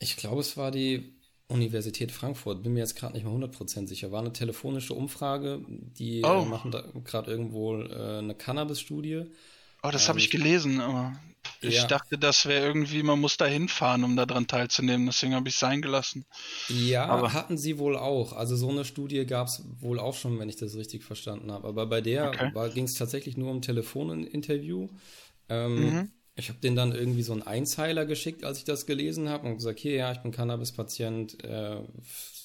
ich glaube, es war die Universität Frankfurt, bin mir jetzt gerade nicht mehr 100% sicher, war eine telefonische Umfrage, die äh, oh. äh, machen da gerade irgendwo äh, eine Cannabis-Studie. Oh, das ähm, habe ich gelesen, aber ich ja. dachte, das wäre irgendwie, man muss da hinfahren, um daran teilzunehmen, deswegen habe ich es sein gelassen. Ja, aber hatten sie wohl auch. Also so eine Studie gab es wohl auch schon, wenn ich das richtig verstanden habe. Aber bei der okay. ging es tatsächlich nur um Telefoninterview. Ähm, mhm. Ich habe denen dann irgendwie so einen Einzeiler geschickt, als ich das gelesen habe und gesagt, hier, ja, ich bin Cannabis-Patient, äh,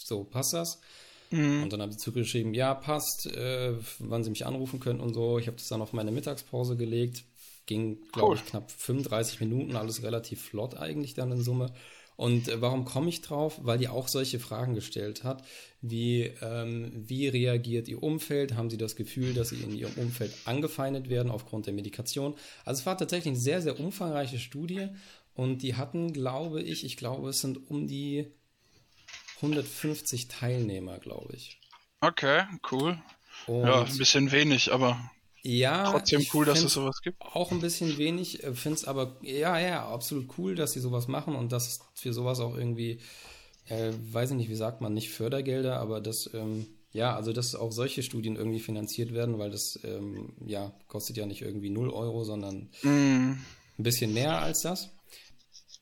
so passt das. Mhm. Und dann habe ich zurückgeschrieben, ja, passt, äh, wann sie mich anrufen können und so. Ich habe das dann auf meine Mittagspause gelegt. Ging, glaube cool. ich, knapp 35 Minuten, alles relativ flott eigentlich dann in Summe. Und äh, warum komme ich drauf? Weil die auch solche Fragen gestellt hat, wie ähm, wie reagiert ihr Umfeld? Haben sie das Gefühl, dass sie in ihrem Umfeld angefeindet werden aufgrund der Medikation? Also es war tatsächlich eine sehr, sehr umfangreiche Studie und die hatten, glaube ich, ich glaube, es sind um die 150 Teilnehmer, glaube ich. Okay, cool. Und ja, ein bisschen wenig, aber ja, trotzdem cool, dass es sowas gibt. Auch ein bisschen wenig, äh, finde es aber, ja, ja, absolut cool, dass sie sowas machen und dass für sowas auch irgendwie, äh, weiß ich nicht, wie sagt man, nicht Fördergelder, aber dass, ähm, ja, also dass auch solche Studien irgendwie finanziert werden, weil das, ähm, ja, kostet ja nicht irgendwie 0 Euro, sondern mm. ein bisschen mehr als das.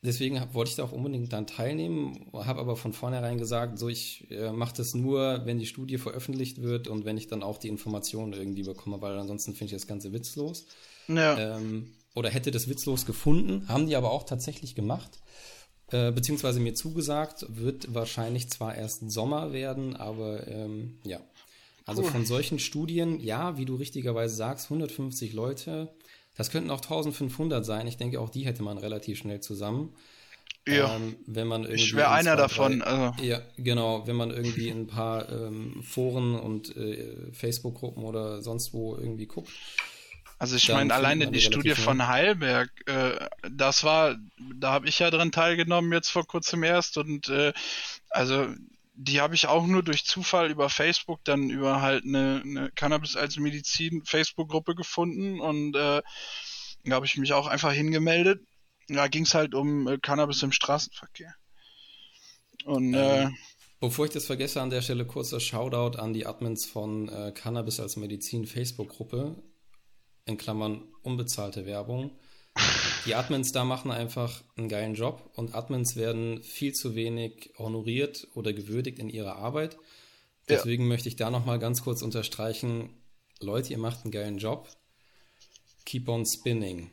Deswegen hab, wollte ich da auch unbedingt dann teilnehmen, habe aber von vornherein gesagt, so ich äh, mache das nur, wenn die Studie veröffentlicht wird und wenn ich dann auch die Informationen irgendwie bekomme, weil ansonsten finde ich das Ganze witzlos. Ja. Ähm, oder hätte das witzlos gefunden, haben die aber auch tatsächlich gemacht, äh, beziehungsweise mir zugesagt, wird wahrscheinlich zwar erst Sommer werden, aber ähm, ja. Also cool. von solchen Studien, ja, wie du richtigerweise sagst, 150 Leute, das könnten auch 1500 sein. Ich denke, auch die hätte man relativ schnell zusammen. Ja. Ähm, wenn man irgendwie ich wäre einer zwei, davon. Drei, also. Ja, genau. Wenn man irgendwie in ein paar ähm, Foren und äh, Facebook-Gruppen oder sonst wo irgendwie guckt. Also ich meine, alleine die Studie von Heilberg, äh, das war, da habe ich ja dran teilgenommen jetzt vor kurzem erst und äh, also die habe ich auch nur durch Zufall über Facebook dann über halt eine, eine Cannabis als Medizin Facebook-Gruppe gefunden und äh, da habe ich mich auch einfach hingemeldet. Da ging es halt um äh, Cannabis im Straßenverkehr. Und ähm, äh, bevor ich das vergesse, an der Stelle kurzer Shoutout an die Admins von äh, Cannabis als Medizin Facebook-Gruppe, in Klammern unbezahlte Werbung. Die Admins da machen einfach einen geilen Job und Admins werden viel zu wenig honoriert oder gewürdigt in ihrer Arbeit. Deswegen ja. möchte ich da nochmal ganz kurz unterstreichen, Leute, ihr macht einen geilen Job. Keep on spinning.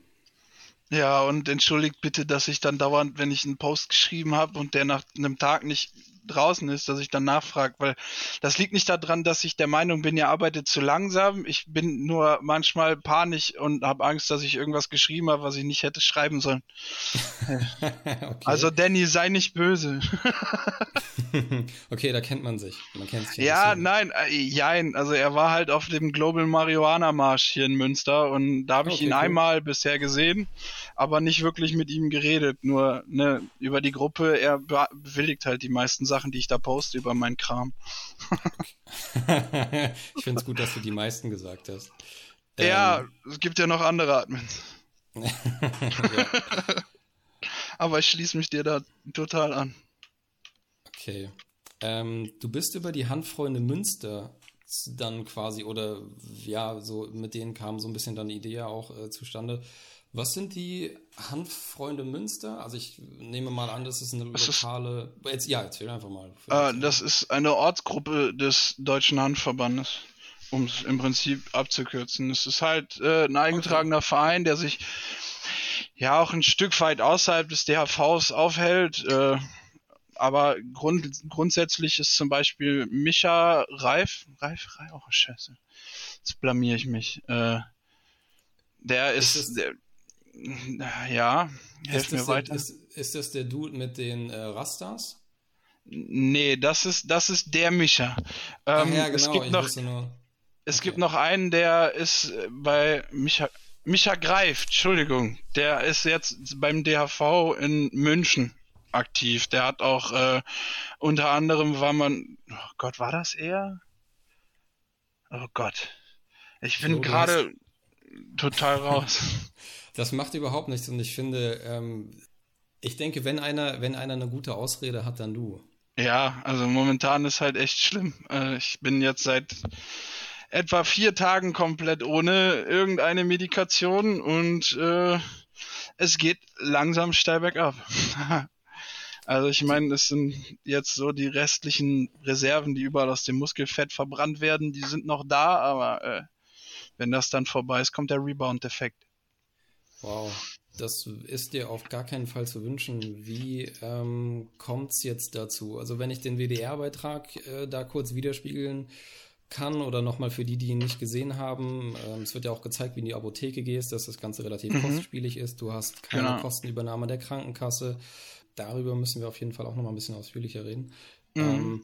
Ja, und entschuldigt bitte, dass ich dann dauernd, wenn ich einen Post geschrieben habe und der nach einem Tag nicht draußen ist, dass ich dann nachfrage, weil das liegt nicht daran, dass ich der Meinung bin, ihr arbeitet zu langsam. Ich bin nur manchmal panisch und habe Angst, dass ich irgendwas geschrieben habe, was ich nicht hätte schreiben sollen. okay. Also Danny, sei nicht böse. okay, da kennt man sich. Man kennt sich ja, nein, äh, jein. Also er war halt auf dem Global Marihuana Marsch hier in Münster und da habe ich okay, ihn cool. einmal bisher gesehen, aber nicht wirklich mit ihm geredet. Nur ne, über die Gruppe. Er bewilligt halt die meisten Sachen, die ich da poste über meinen Kram. ich finde es gut, dass du die meisten gesagt hast. Ja, ähm, es gibt ja noch andere Admins. Aber ich schließe mich dir da total an. Okay. Ähm, du bist über die Handfreunde Münster dann quasi, oder ja, so mit denen kam so ein bisschen dann die Idee auch äh, zustande. Was sind die Hanffreunde Münster? Also ich nehme mal an, das ist eine lokale. Ist, jetzt, ja, erzähl einfach mal. Äh, das ist eine Ortsgruppe des Deutschen Handverbandes, um es im Prinzip abzukürzen. Es ist halt äh, ein eingetragener okay. Verein, der sich ja auch ein Stück weit außerhalb des DHVs aufhält. Äh, aber grund, grundsätzlich ist zum Beispiel Micha Reif, Reif, Reif, oh scheiße, jetzt blamier ich mich. Äh, der ist, ist der, ja, helf mir weiter. Der, ist, ist, das der Dude mit den äh, Rastas? Nee, das ist, das ist der Micha. Ähm, ja, genau, es gibt noch, nur... es okay. gibt noch einen, der ist äh, bei Micha, Micha Greift, Entschuldigung, der ist jetzt beim DHV in München aktiv. Der hat auch äh, unter anderem war man, oh Gott, war das er? Oh Gott, ich bin so, gerade total raus. das macht überhaupt nichts und ich finde, ähm, ich denke, wenn einer, wenn einer eine gute Ausrede hat, dann du. Ja, also momentan ist halt echt schlimm. Äh, ich bin jetzt seit etwa vier Tagen komplett ohne irgendeine Medikation und äh, es geht langsam steil bergab. Also ich meine, es sind jetzt so die restlichen Reserven, die überall aus dem Muskelfett verbrannt werden, die sind noch da, aber äh, wenn das dann vorbei ist, kommt der Rebound-Effekt. Wow, das ist dir auf gar keinen Fall zu wünschen. Wie ähm, kommt es jetzt dazu? Also wenn ich den WDR-Beitrag äh, da kurz widerspiegeln kann oder nochmal für die, die ihn nicht gesehen haben, ähm, es wird ja auch gezeigt, wie in die Apotheke gehst, dass das Ganze relativ mhm. kostspielig ist. Du hast keine genau. Kostenübernahme der Krankenkasse darüber müssen wir auf jeden Fall auch noch mal ein bisschen ausführlicher reden. Mhm. Ähm,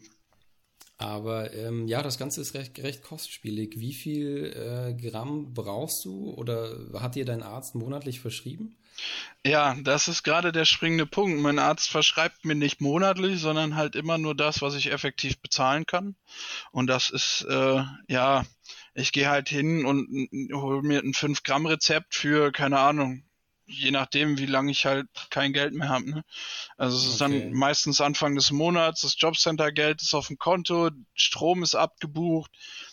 aber ähm, ja, das Ganze ist recht, recht kostspielig. Wie viel äh, Gramm brauchst du oder hat dir dein Arzt monatlich verschrieben? Ja, das ist gerade der springende Punkt. Mein Arzt verschreibt mir nicht monatlich, sondern halt immer nur das, was ich effektiv bezahlen kann. Und das ist, äh, ja, ich gehe halt hin und hole mir ein 5-Gramm-Rezept für, keine Ahnung, je nachdem, wie lange ich halt kein Geld mehr habe. Ne? Also es ist okay. dann meistens Anfang des Monats, das Jobcenter-Geld ist auf dem Konto, Strom ist abgebucht,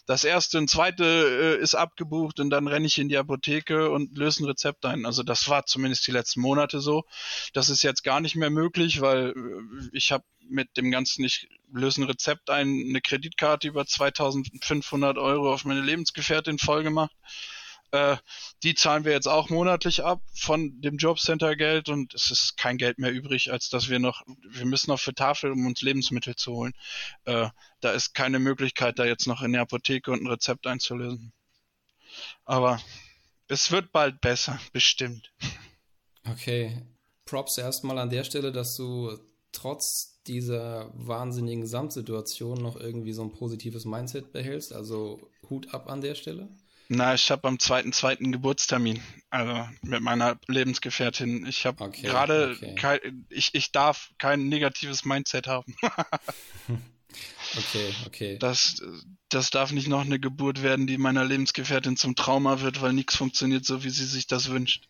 das erste und zweite äh, ist abgebucht und dann renne ich in die Apotheke und löse ein Rezept ein. Also das war zumindest die letzten Monate so. Das ist jetzt gar nicht mehr möglich, weil äh, ich habe mit dem ganzen, ich löse ein Rezept ein, eine Kreditkarte über 2500 Euro auf meine Lebensgefährtin voll gemacht. Äh, die zahlen wir jetzt auch monatlich ab von dem Jobcenter-Geld und es ist kein Geld mehr übrig, als dass wir noch, wir müssen noch für Tafel, um uns Lebensmittel zu holen. Äh, da ist keine Möglichkeit, da jetzt noch in der Apotheke und ein Rezept einzulösen. Aber es wird bald besser, bestimmt. Okay. Props erstmal an der Stelle, dass du trotz dieser wahnsinnigen Gesamtsituation noch irgendwie so ein positives Mindset behältst. Also Hut ab an der Stelle. Na, ich habe am zweiten zweiten Geburtstermin, also mit meiner Lebensgefährtin. Ich habe okay, gerade, okay. kein, ich, ich darf kein negatives Mindset haben. okay, okay. Das, das darf nicht noch eine Geburt werden, die meiner Lebensgefährtin zum Trauma wird, weil nichts funktioniert so, wie sie sich das wünscht.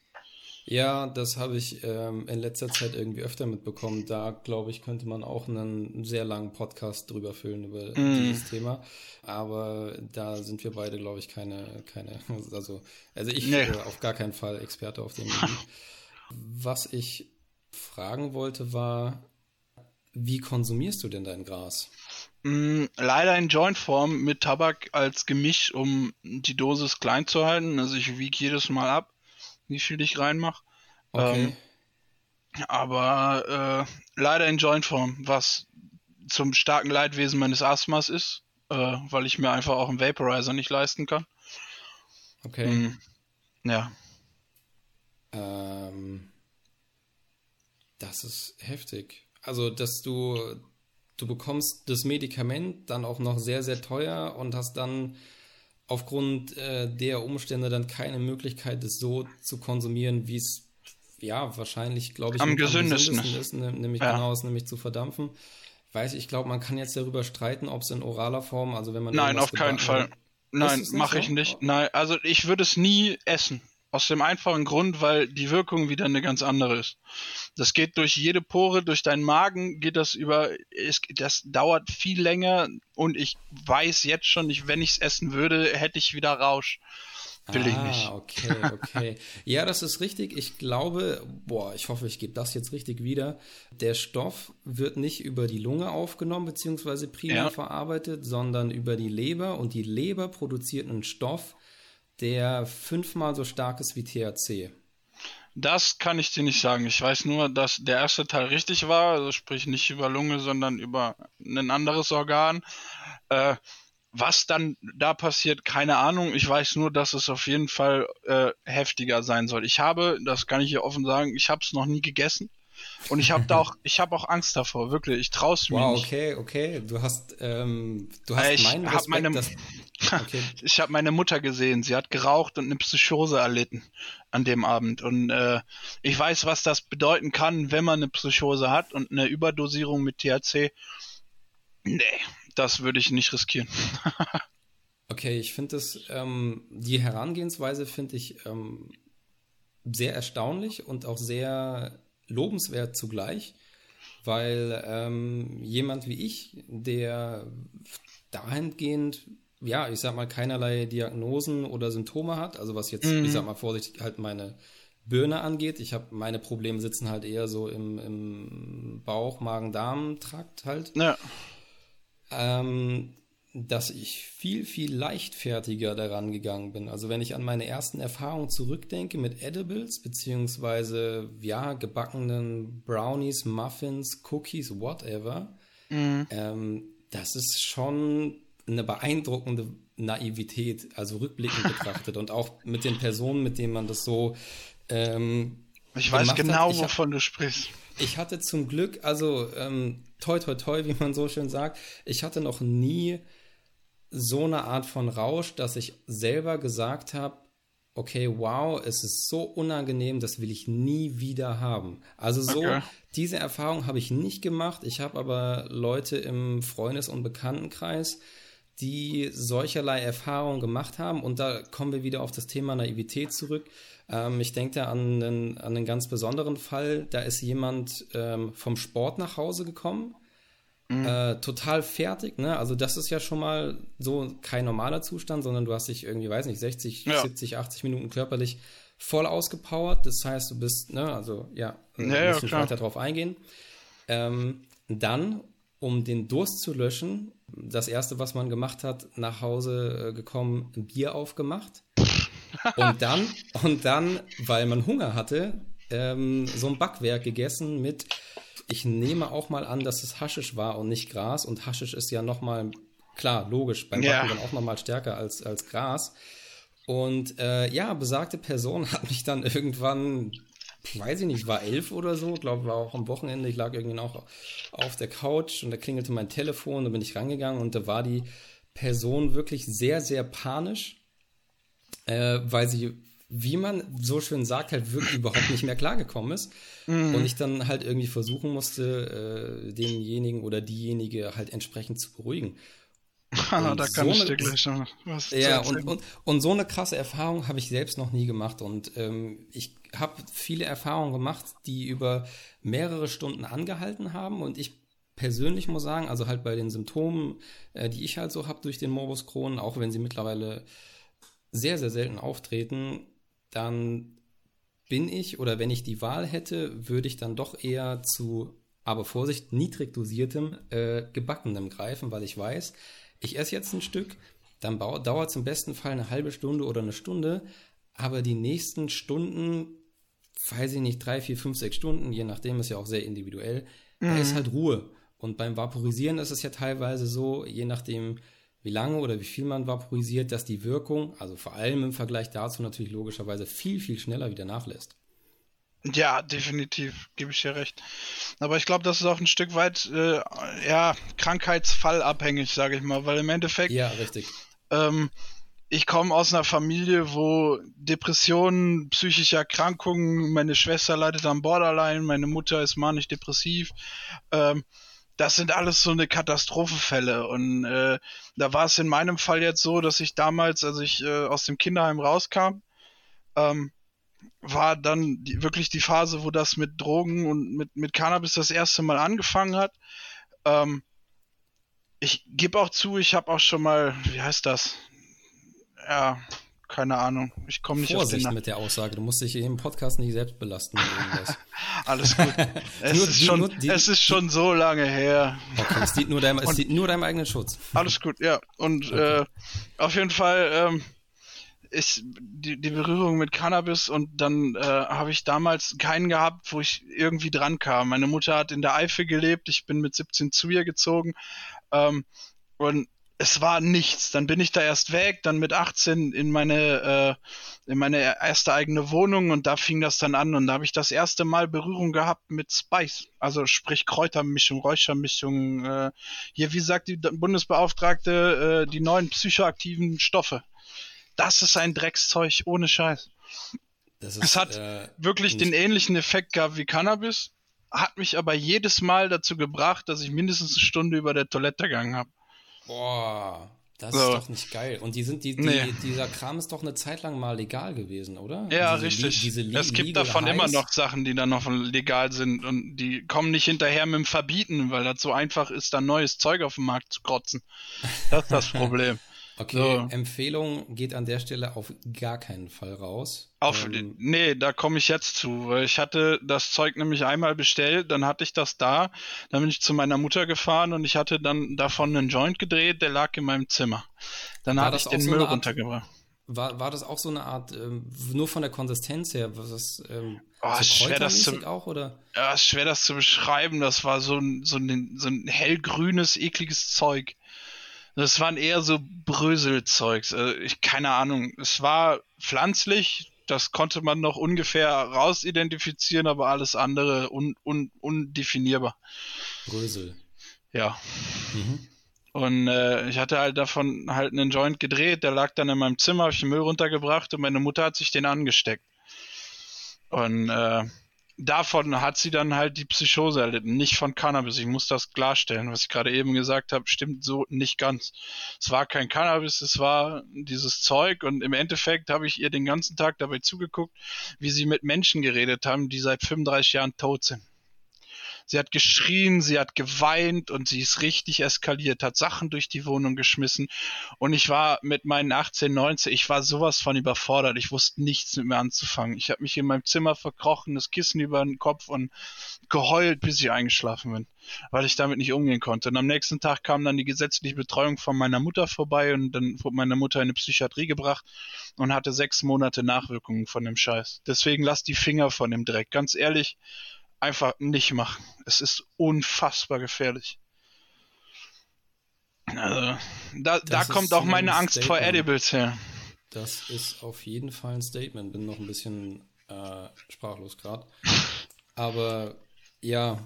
Ja, das habe ich ähm, in letzter Zeit irgendwie öfter mitbekommen. Da, glaube ich, könnte man auch einen sehr langen Podcast drüber füllen über mm. dieses Thema. Aber da sind wir beide, glaube ich, keine, keine, also, also ich nee. äh, auf gar keinen Fall Experte auf dem Gebiet. Was ich fragen wollte, war, wie konsumierst du denn dein Gras? Mm, leider in Jointform mit Tabak als Gemisch, um die Dosis klein zu halten. Also ich wiege jedes Mal ab wie viel ich reinmache. Okay. Ähm, aber äh, leider in Jointform, was zum starken Leidwesen meines Asthmas ist, äh, weil ich mir einfach auch einen Vaporizer nicht leisten kann. Okay. Hm, ja. Ähm, das ist heftig. Also, dass du, du bekommst das Medikament dann auch noch sehr, sehr teuer und hast dann aufgrund äh, der Umstände dann keine Möglichkeit, es so zu konsumieren, wie es ja wahrscheinlich, glaube ich, Am mit gesündesten. ist, ne- nämlich Ja. genau ist, nämlich zu verdampfen. Weiß ich glaube, man kann jetzt darüber streiten, ob es in oraler Form, also wenn man Nein, auf keinen Fall. Nein, mache so? ich nicht. Nein, also ich würde es nie essen. Aus dem einfachen Grund, weil die Wirkung wieder eine ganz andere ist. Das geht durch jede Pore, durch deinen Magen geht das über, es, das dauert viel länger und ich weiß jetzt schon, ich, wenn ich es essen würde, hätte ich wieder Rausch. Will ich ah, nicht. okay, okay. ja, das ist richtig. Ich glaube, boah, ich hoffe, ich gebe das jetzt richtig wieder. Der Stoff wird nicht über die Lunge aufgenommen bzw. primär Ja. verarbeitet, sondern über die Leber und die Leber produziert einen Stoff, der fünfmal so stark ist wie THC. Das kann ich dir nicht sagen. Ich weiß nur, dass der erste Teil richtig war, also sprich nicht über Lunge, sondern über ein anderes Organ. Äh, was dann da passiert, keine Ahnung. Ich weiß nur, dass es auf jeden Fall äh, heftiger sein soll. Ich habe, das kann ich hier offen sagen, ich habe es noch nie gegessen. Und ich habe da auch, ich habe auch Angst davor, wirklich. Ich traue es mir Wow, nicht. okay, okay. Du hast, ähm, du hast Äh, ich meinen Respekt, meine- dass, okay. Ich habe meine Mutter gesehen. Sie hat geraucht und eine Psychose erlitten an dem Abend. Und äh, ich weiß, was das bedeuten kann, wenn man eine Psychose hat und eine Überdosierung mit THC. Nee, das würde ich nicht riskieren. Okay, ich finde das, ähm, die Herangehensweise finde ich ähm, sehr erstaunlich und auch sehr lobenswert zugleich, weil ähm, jemand wie ich, der dahingehend, ja, ich sag mal, keinerlei Diagnosen oder Symptome hat, also was jetzt, ich sag mal vorsichtig, halt meine Birne angeht, ich habe meine Probleme sitzen halt eher so im, im Bauch, Magen, Darm-Trakt halt. Ja, ähm, dass ich viel, viel leichtfertiger daran gegangen bin. Also wenn ich an meine ersten Erfahrungen zurückdenke mit Edibles, beziehungsweise ja, gebackenen Brownies, Muffins, Cookies, whatever, ähm, das ist schon eine beeindruckende Naivität, also rückblickend betrachtet und auch mit den Personen, mit denen man das so ähm, ich weiß genau, Ich wovon du sprichst. ich hatte zum Glück, also ähm, toi toi toi, wie man so schön sagt, ich hatte noch nie so eine Art von Rausch, dass ich selber gesagt habe, okay, wow, es ist so unangenehm, das will ich nie wieder haben. Also so, Okay. diese Erfahrung habe ich nicht gemacht. Ich habe aber Leute im Freundes- und Bekanntenkreis, die solcherlei Erfahrungen gemacht haben. Und da kommen wir wieder auf das Thema Naivität zurück. Ähm, ich denke da an einen, an einen ganz besonderen Fall. Da ist jemand ähm, vom Sport nach Hause gekommen. Äh, total fertig, ne? Also das ist ja schon mal so kein normaler Zustand, sondern du hast dich irgendwie, weiß nicht, 60, Ja. 70, 80 Minuten körperlich voll ausgepowert. Das heißt, du bist, ne, also ja, äh, Ja, ja, nicht klar. weiter drauf eingehen. Ähm, dann, um den Durst zu löschen, das erste, was man gemacht hat, nach Hause äh, gekommen, ein Bier aufgemacht. und dann, und dann, weil man Hunger hatte, ähm, so ein Backwerk gegessen mit, ich nehme auch mal an, dass es Haschisch war und nicht Gras. Und Haschisch ist ja nochmal, klar, logisch, beim Ja. Backen dann auch nochmal stärker als, als Gras. Und äh, ja, besagte Person hat mich dann irgendwann, weiß ich nicht, war elf oder so, glaube war auch am Wochenende, ich lag irgendwie noch auf der Couch und da klingelte mein Telefon, da bin ich rangegangen und da war die Person wirklich sehr, sehr panisch, äh, weil sie, wie man so schön sagt, halt wirklich überhaupt nicht mehr klargekommen ist. Und ich dann halt irgendwie versuchen musste, äh, denjenigen oder diejenige halt entsprechend zu beruhigen. Da kann so ich dir gleich noch was Ja, und, und, und so eine krasse Erfahrung habe ich selbst noch nie gemacht. Und ähm, ich habe viele Erfahrungen gemacht, die über mehrere Stunden angehalten haben. Und ich persönlich muss sagen, also halt bei den Symptomen, äh, die ich halt so habe durch den Morbus Crohn, auch wenn sie mittlerweile sehr, sehr selten auftreten, dann bin ich oder wenn ich die Wahl hätte, würde ich dann doch eher zu, aber Vorsicht, niedrig dosiertem, äh, gebackenem greifen, weil ich weiß, ich esse jetzt ein Stück, dann dauert es im besten Fall eine halbe Stunde oder eine Stunde, aber die nächsten Stunden, weiß ich nicht, drei, vier, fünf, sechs Stunden, je nachdem, ist ja auch sehr individuell, da ist halt Ruhe. Und beim Vaporisieren ist es ja teilweise so, je nachdem, wie lange oder wie viel man vaporisiert, dass die Wirkung, also vor allem im Vergleich dazu natürlich logischerweise viel, viel schneller wieder nachlässt. Ja, definitiv, gebe ich dir recht. Aber ich glaube, das ist auch ein Stück weit äh, ja, krankheitsfallabhängig, sage ich mal, weil im Endeffekt. Ja, richtig. Ähm, ich komme aus einer Familie, wo Depressionen, psychische Erkrankungen, meine Schwester leidet am Borderline, meine Mutter ist manisch-depressiv. Ähm, das sind alles so eine Katastrophenfälle. Und äh, da war es in meinem Fall jetzt so, dass ich damals, als ich äh, aus dem Kinderheim rauskam, ähm, war dann die, wirklich die Phase, wo das mit Drogen und mit, mit Cannabis das erste Mal angefangen hat. Ähm, ich gebe auch zu, ich habe auch schon mal, wie heißt das? Ja, keine Ahnung. Ich komme nicht Vorsicht auf den mit der Aussage. Du musst dich im Podcast nicht selbst belasten. Alles gut. Es, Nur ist, die- schon, die- es ist schon so lange her. Okay, es dient nur deinem, es dient nur deinem eigenen Schutz. Alles gut, ja. Und äh, auf jeden Fall ähm, ist die, die Berührung mit Cannabis und dann äh, habe ich damals keinen gehabt, wo ich irgendwie dran kam. Meine Mutter hat in der Eifel gelebt, ich bin mit 17 zu ihr gezogen ähm, und es war nichts. Dann bin ich da erst weg, dann mit 18 in meine äh, in meine erste eigene Wohnung und da fing das dann an und da habe ich das erste Mal Berührung gehabt mit Spice, also sprich Kräutermischung, Räuchermischung. Äh, hier, wie sagt die Bundesbeauftragte, äh, die neuen psychoaktiven Stoffe. Das ist ein Dreckszeug ohne Scheiß. Das Es hat äh, Wirklich den ähnlichen Effekt gehabt wie Cannabis, hat mich aber jedes Mal dazu gebracht, dass ich mindestens eine Stunde über der Toilette gegangen habe. Boah, das So. ist doch nicht geil. Und die sind, die, die, Nee. dieser Kram ist doch eine Zeit lang mal legal gewesen, oder? Ja, Diese li- richtig. Diese li- es gibt legal davon immer Highs. noch Sachen, die dann noch legal sind und die kommen nicht hinterher mit dem Verbieten, weil das so einfach ist, dann neues Zeug auf den Markt zu kotzen. Das ist das Problem. Okay, So. Empfehlung geht an der Stelle auf gar keinen Fall raus. Auf, Ähm, nee, da komme ich jetzt zu, weil ich hatte das Zeug nämlich einmal bestellt, dann hatte ich das da, dann bin ich zu meiner Mutter gefahren und ich hatte dann davon einen Joint gedreht, der lag in meinem Zimmer. Dann das ich den so Müll Art- runtergebracht. war, war das auch so eine Art, ähm, nur von der Konsistenz her, was ist, ähm, Oh, so ist schwer, das zu- auch, oder? Ja, ist schwer das zu beschreiben, das war so ein, so ein, so ein hellgrünes, ekliges Zeug. Das waren eher so Bröselzeugs, äh, ich, keine Ahnung. Es war pflanzlich, das konnte man noch ungefähr rausidentifizieren, aber alles andere un, un, undefinierbar. Brösel. Ja. Mhm. Und äh, ich hatte halt davon halt einen Joint gedreht, der lag dann in meinem Zimmer, habe ich den Müll runtergebracht und meine Mutter hat sich den angesteckt. Und äh, davon hat sie dann halt die Psychose erlitten, nicht von Cannabis. Ich muss das klarstellen, was ich gerade eben gesagt habe, stimmt so nicht ganz. Es war kein Cannabis, es war dieses Zeug und im Endeffekt habe ich ihr den ganzen Tag dabei zugeguckt, wie sie mit Menschen geredet haben, die seit 35 Jahren tot sind. Sie hat geschrien, sie hat geweint und sie ist richtig eskaliert, hat Sachen durch die Wohnung geschmissen. Und ich war mit meinen 18, 19, ich war sowas von überfordert. Ich wusste nichts mit mir anzufangen. Ich habe mich in meinem Zimmer verkrochen, das Kissen über den Kopf und geheult, bis ich eingeschlafen bin, weil ich damit nicht umgehen konnte. Und am nächsten Tag kam dann die gesetzliche Betreuung von meiner Mutter vorbei und dann wurde meine Mutter in eine Psychiatrie gebracht und hatte sechs Monate Nachwirkungen von dem Scheiß. Deswegen lass die Finger von dem Dreck. Ganz ehrlich, einfach nicht machen. Es ist unfassbar gefährlich. Also, da, da kommt auch ein meine Angst vor. Edibles her. Das ist auf jeden Fall ein Statement. Bin noch ein bisschen äh, sprachlos gerade. Aber ja,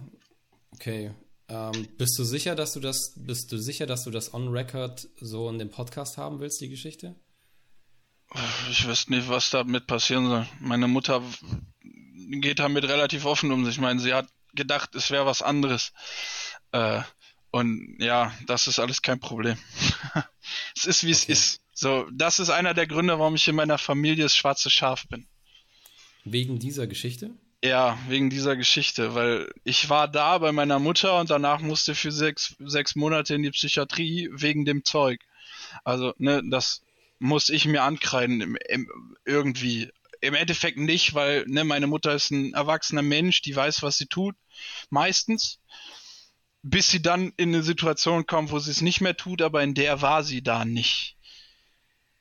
okay. Ähm, bist du sicher, dass du das, bist du sicher, dass du das on Record so in dem Podcast haben willst, die Geschichte? Ich wüsste nicht, was damit passieren soll. Meine Mutter geht damit relativ offen um sich. Ich meine, sie hat gedacht, es wäre was anderes. Äh, und ja, das ist alles kein Problem. es ist, wie es Okay. ist. So, das ist einer der Gründe, warum ich in meiner Familie das schwarze Schaf bin. Wegen dieser Geschichte? Ja, wegen dieser Geschichte, weil ich war da bei meiner Mutter und danach musste für sechs, sechs Monate in die Psychiatrie wegen dem Zeug. Also, ne, das muss ich mir ankreiden irgendwie. Im Endeffekt nicht, weil ne, meine Mutter ist ein erwachsener Mensch, die weiß, was sie tut, meistens. Bis sie dann in eine Situation kommt, wo sie es nicht mehr tut, aber in der war sie da nicht.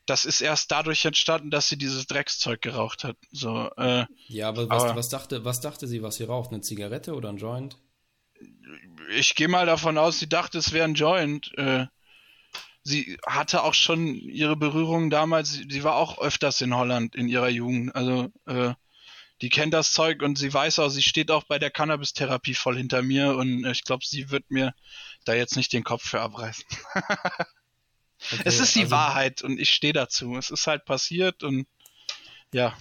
Das ist erst dadurch entstanden, dass sie dieses Dreckszeug geraucht hat. So, äh, Ja, aber was, Aber- was, dachte, was dachte sie, was sie raucht? Eine Zigarette oder ein Joint? ich gehe mal davon aus, sie dachte, es wäre ein Joint. Äh, sie hatte auch schon ihre Berührungen damals, sie war auch öfters in Holland in ihrer Jugend. Also äh, die kennt das Zeug und sie weiß auch, sie steht auch bei der Cannabis-Therapie voll hinter mir und ich glaube, sie wird mir da jetzt nicht den Kopf für abreißen. okay, es ist die also, Wahrheit und ich stehe dazu. Es ist halt passiert und ja.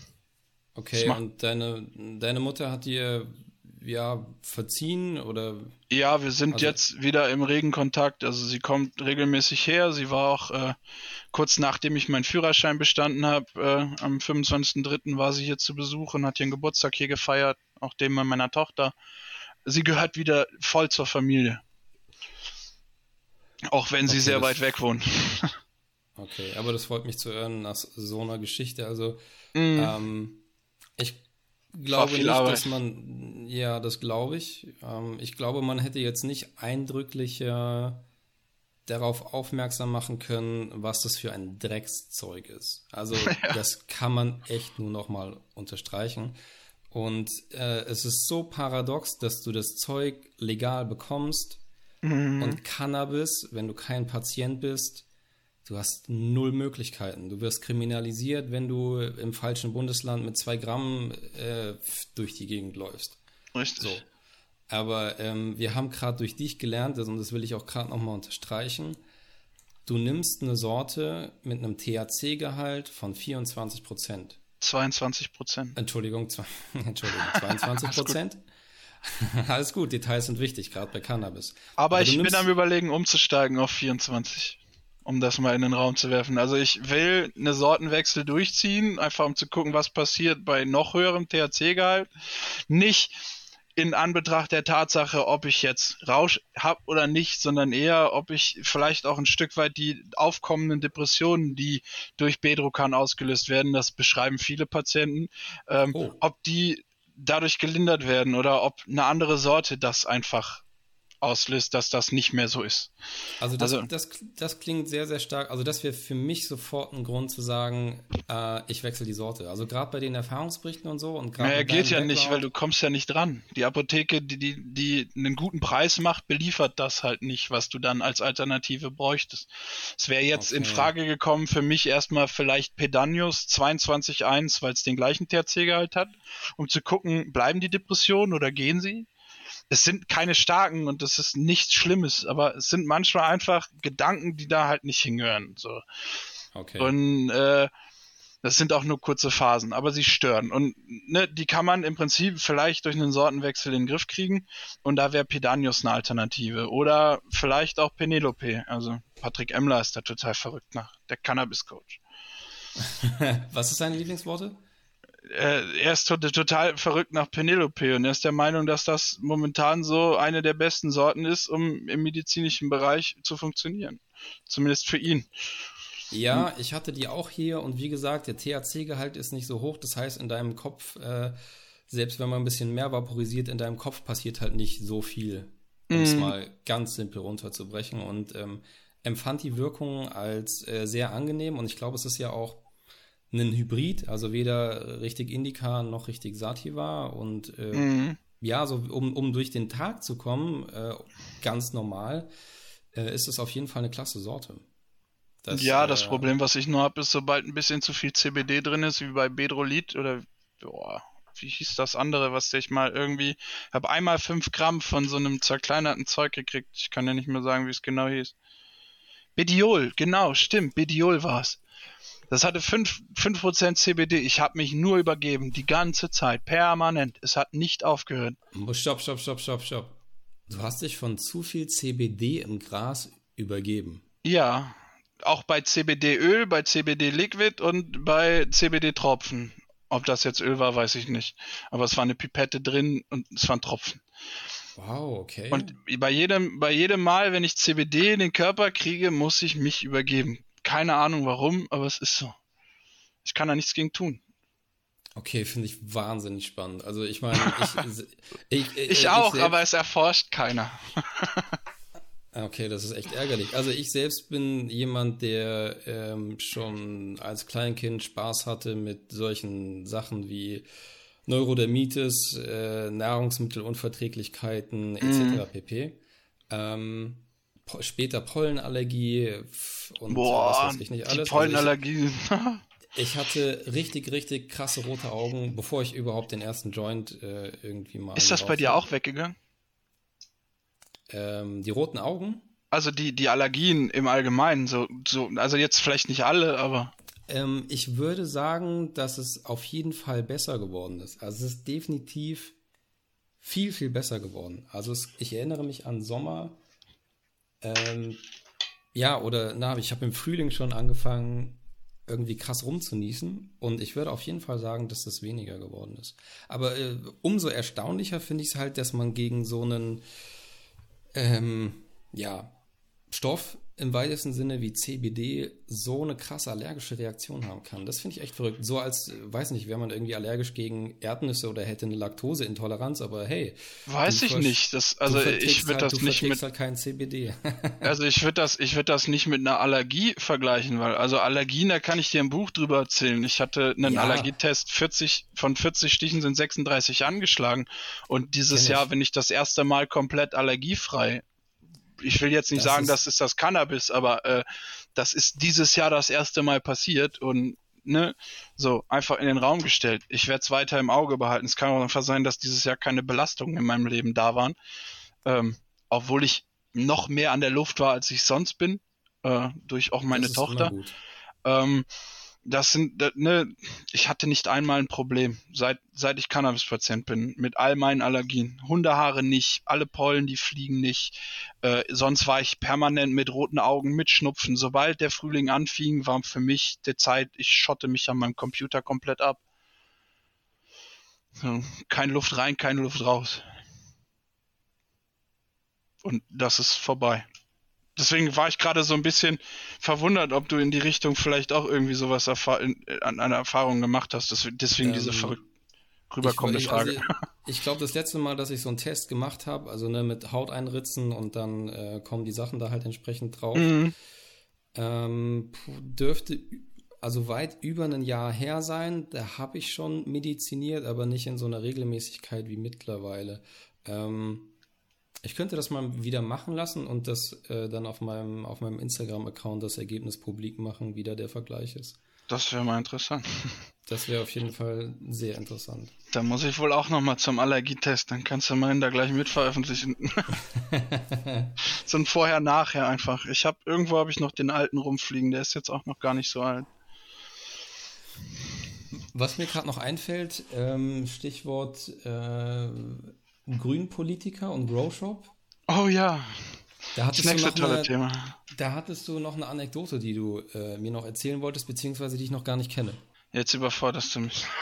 Okay, und deine, deine Mutter hat dir ja verziehen oder? Ja, wir sind also, jetzt wieder im regen Kontakt. Also sie kommt regelmäßig her. Sie war auch äh, kurz nachdem ich meinen Führerschein bestanden habe, äh, am 25.03. war sie hier zu Besuch und hat ihren Geburtstag hier gefeiert, auch dem meiner Tochter. Sie gehört wieder voll zur Familie. Auch wenn sie okay, sehr weit weg wohnt. okay, aber das freut mich zu hören nach so einer Geschichte. Also, mm. ähm, ich glaube nicht, Arbeit. dass man, ja, das glaube ich. Ähm, ich glaube, man hätte jetzt nicht eindrücklicher darauf aufmerksam machen können, was das für ein Dreckszeug ist. Also ja. das kann man echt nur noch mal unterstreichen. Und äh, es ist so paradox, dass du das Zeug legal bekommst mhm. und Cannabis, wenn du kein Patient bist, du hast null Möglichkeiten. Du wirst kriminalisiert, wenn du im falschen Bundesland mit zwei Gramm äh, durch die Gegend läufst. Richtig. So. Aber ähm, wir haben gerade durch dich gelernt, und das will ich auch gerade nochmal unterstreichen, du nimmst eine Sorte mit einem THC-Gehalt von 24 Prozent. 22 Prozent. Entschuldigung, Entschuldigung, 22 Prozent. Alles gut, Details sind wichtig, gerade bei Cannabis. Aber, Aber ich bin am überlegen, umzusteigen auf 24 um das mal in den Raum zu werfen. Also ich will eine Sortenwechsel durchziehen, einfach um zu gucken, was passiert bei noch höherem THC-Gehalt. Nicht in Anbetracht der Tatsache, ob ich jetzt Rausch habe oder nicht, sondern eher, ob ich vielleicht auch ein Stück weit die aufkommenden Depressionen, die durch Bedrocan ausgelöst werden, das beschreiben viele Patienten, ähm, oh. ob die dadurch gelindert werden oder ob eine andere Sorte das einfach auslöst, dass das nicht mehr so ist. Also das, also, das, das klingt sehr, sehr stark. Also das wäre für mich sofort ein Grund zu sagen, äh, ich wechsle die Sorte. Also gerade bei den Erfahrungsberichten und so. und gerade. Naja, geht ja nicht, weil du kommst ja nicht dran. Die Apotheke, die, die, die einen guten Preis macht, beliefert das halt nicht, was du dann als Alternative bräuchtest. Es wäre jetzt okay. in Frage gekommen für mich erstmal vielleicht Pedanius 22.1, weil es den gleichen THC-Gehalt hat, um zu gucken, bleiben die Depressionen oder gehen sie? Es sind keine starken und das ist nichts Schlimmes, aber es sind manchmal einfach Gedanken, die da halt nicht hingehören. So. Okay. Und äh, das sind auch nur kurze Phasen, aber sie stören. Und ne, die kann man im Prinzip vielleicht durch einen Sortenwechsel in den Griff kriegen. Und da wäre Pedanius eine Alternative. Oder vielleicht auch Penelope. Also Patrick Emmler ist da total verrückt nach, der Cannabis-Coach. Was ist seine Lieblingsworte? Äh, er ist total verrückt nach Penelope und er ist der Meinung, dass das momentan so eine der besten Sorten ist, um im medizinischen Bereich zu funktionieren. Zumindest für ihn. Ja, ich hatte die auch hier und wie gesagt, der THC-Gehalt ist nicht so hoch. Das heißt, in deinem Kopf, äh, selbst wenn man ein bisschen mehr vaporisiert, in deinem Kopf passiert halt nicht so viel, um es mm. mal ganz simpel runterzubrechen. Und ähm, empfand die Wirkung als äh, sehr angenehm und ich glaube, es ist ja auch ein Hybrid, also weder richtig Indica noch richtig Sativa und äh, mhm. ja, so um, um durch den Tag zu kommen, äh, ganz normal, äh, ist es auf jeden Fall eine klasse Sorte. Das, ja, das äh, Problem, was ich nur habe, ist, sobald ein bisschen zu viel CBD drin ist, wie bei Bedrolit oder boah, wie hieß das andere, was ich mal irgendwie, habe einmal fünf Gramm von so einem zerkleinerten Zeug gekriegt. Ich kann ja nicht mehr sagen, wie es genau hieß. Bediol, genau, stimmt, Bediol war es. Das hatte 5%, 5 CBD. Ich habe mich nur übergeben, die ganze Zeit, permanent. Es hat nicht aufgehört. Stopp, stopp, stopp, stopp, stopp. Du hast dich von zu viel CBD im Gras übergeben. Ja, auch bei CBD-Öl, bei CBD-Liquid und bei CBD-Tropfen. Ob das jetzt Öl war, weiß ich nicht. Aber es war eine Pipette drin und es waren Tropfen. Wow, okay. Und bei jedem, bei jedem Mal, wenn ich CBD in den Körper kriege, muss ich mich übergeben. Keine Ahnung warum, aber es ist so. Ich kann da nichts gegen tun. Okay, finde ich wahnsinnig spannend. Also ich meine, ich, ich, ich, ich auch, selbst... aber es erforscht keiner. okay, das ist echt ärgerlich. Also ich selbst bin jemand, der ähm, schon als Kleinkind Spaß hatte mit solchen Sachen wie Neurodermitis, äh, Nahrungsmittelunverträglichkeiten etc. Mhm. pp. Ähm, später Pollenallergie und Boah, was weiß ich nicht die alles. Also Pollenallergie. ich, ich hatte richtig, richtig krasse rote Augen, bevor ich überhaupt den ersten Joint äh, irgendwie mal. ist das bei dir auch weggegangen? Ähm, die roten Augen? Also die, die Allergien im Allgemeinen, so, so, also jetzt vielleicht nicht alle, aber Ähm, ich würde sagen, dass es auf jeden Fall besser geworden ist. Also es ist definitiv viel, viel besser geworden. Also es, ich erinnere mich an Sommer. Ähm, ja, oder na, ich habe im Frühling schon angefangen, irgendwie krass rumzunießen. Und ich würde auf jeden Fall sagen, dass das weniger geworden ist. Aber äh, umso erstaunlicher finde ich es halt, dass man gegen so einen ähm, ja, Stoff im weitesten Sinne wie CBD so eine krasse allergische Reaktion haben kann. Das finde ich echt verrückt. So als, weiß nicht, wäre man irgendwie allergisch gegen Erdnüsse oder hätte eine Laktoseintoleranz, aber hey. weiß ich nicht. Das, also ich würde halt, das nicht mit, halt kein CBD. also ich würde das, ich würde das nicht mit einer Allergie vergleichen, weil also Allergien, da kann ich dir ein Buch drüber erzählen. Ich hatte einen Ja. Allergietest, 40 von 40 Stichen sind 36 angeschlagen und dieses. Jahr bin ich das erste Mal komplett allergiefrei. Ich will jetzt nicht Das sagen, ist- das ist das Cannabis, aber äh, das ist dieses Jahr das erste Mal passiert und ne, so einfach in den Raum gestellt. Ich werde es weiter im Auge behalten. Es kann auch einfach sein, dass dieses Jahr keine Belastungen in meinem Leben da waren, ähm, obwohl ich noch mehr an der Luft war, als ich sonst bin, äh, durch auch meine Tochter. Ähm, das sind, da- ne, ich hatte nicht einmal ein Problem, seit, seit ich Cannabis-Patient bin, mit all meinen Allergien. Hundehaare nicht, alle Pollen, die fliegen nicht. Äh, sonst war ich permanent mit roten Augen, mit Schnupfen. Sobald der Frühling anfing, war für mich die Zeit, ich schotte mich an meinem Computer komplett ab. Keine Luft rein, keine Luft raus. Und das ist vorbei. Deswegen war ich gerade so ein bisschen verwundert, ob du in die Richtung vielleicht auch irgendwie sowas an einer Erfahrung gemacht hast. Deswegen diese Ähm, verrückt rüberkommende ich, Frage. Also, ich glaube, das letzte Mal, dass ich so einen Test gemacht habe, also ne, mit Haut einritzen und dann äh, kommen die Sachen da halt entsprechend drauf, Mhm. ähm, dürfte also weit über ein Jahr her sein. Da habe ich schon mediziniert, aber nicht in so einer Regelmäßigkeit wie mittlerweile. Ähm, ich könnte das mal wieder machen lassen und das äh, dann auf meinem, auf meinem Instagram-Account das Ergebnis publik machen, wie da der Vergleich ist. Das wäre mal interessant. Das wäre auf jeden Fall sehr interessant. Da muss ich wohl auch nochmal zum Allergietest. Dann kannst du meinen da gleich mit veröffentlichen. so ein Vorher-Nachher einfach. Ich habe irgendwo habe ich noch den alten rumfliegen. Der ist jetzt auch noch gar nicht so alt. Was mir gerade noch einfällt, ähm, Stichwort äh, Grünpolitiker und Growshop. Oh ja, Da hattest, das du nächste noch tolle eine, Thema. da hattest du noch eine Anekdote, die du äh, mir noch erzählen wolltest, beziehungsweise die ich noch gar nicht kenne. Jetzt überforderst du mich.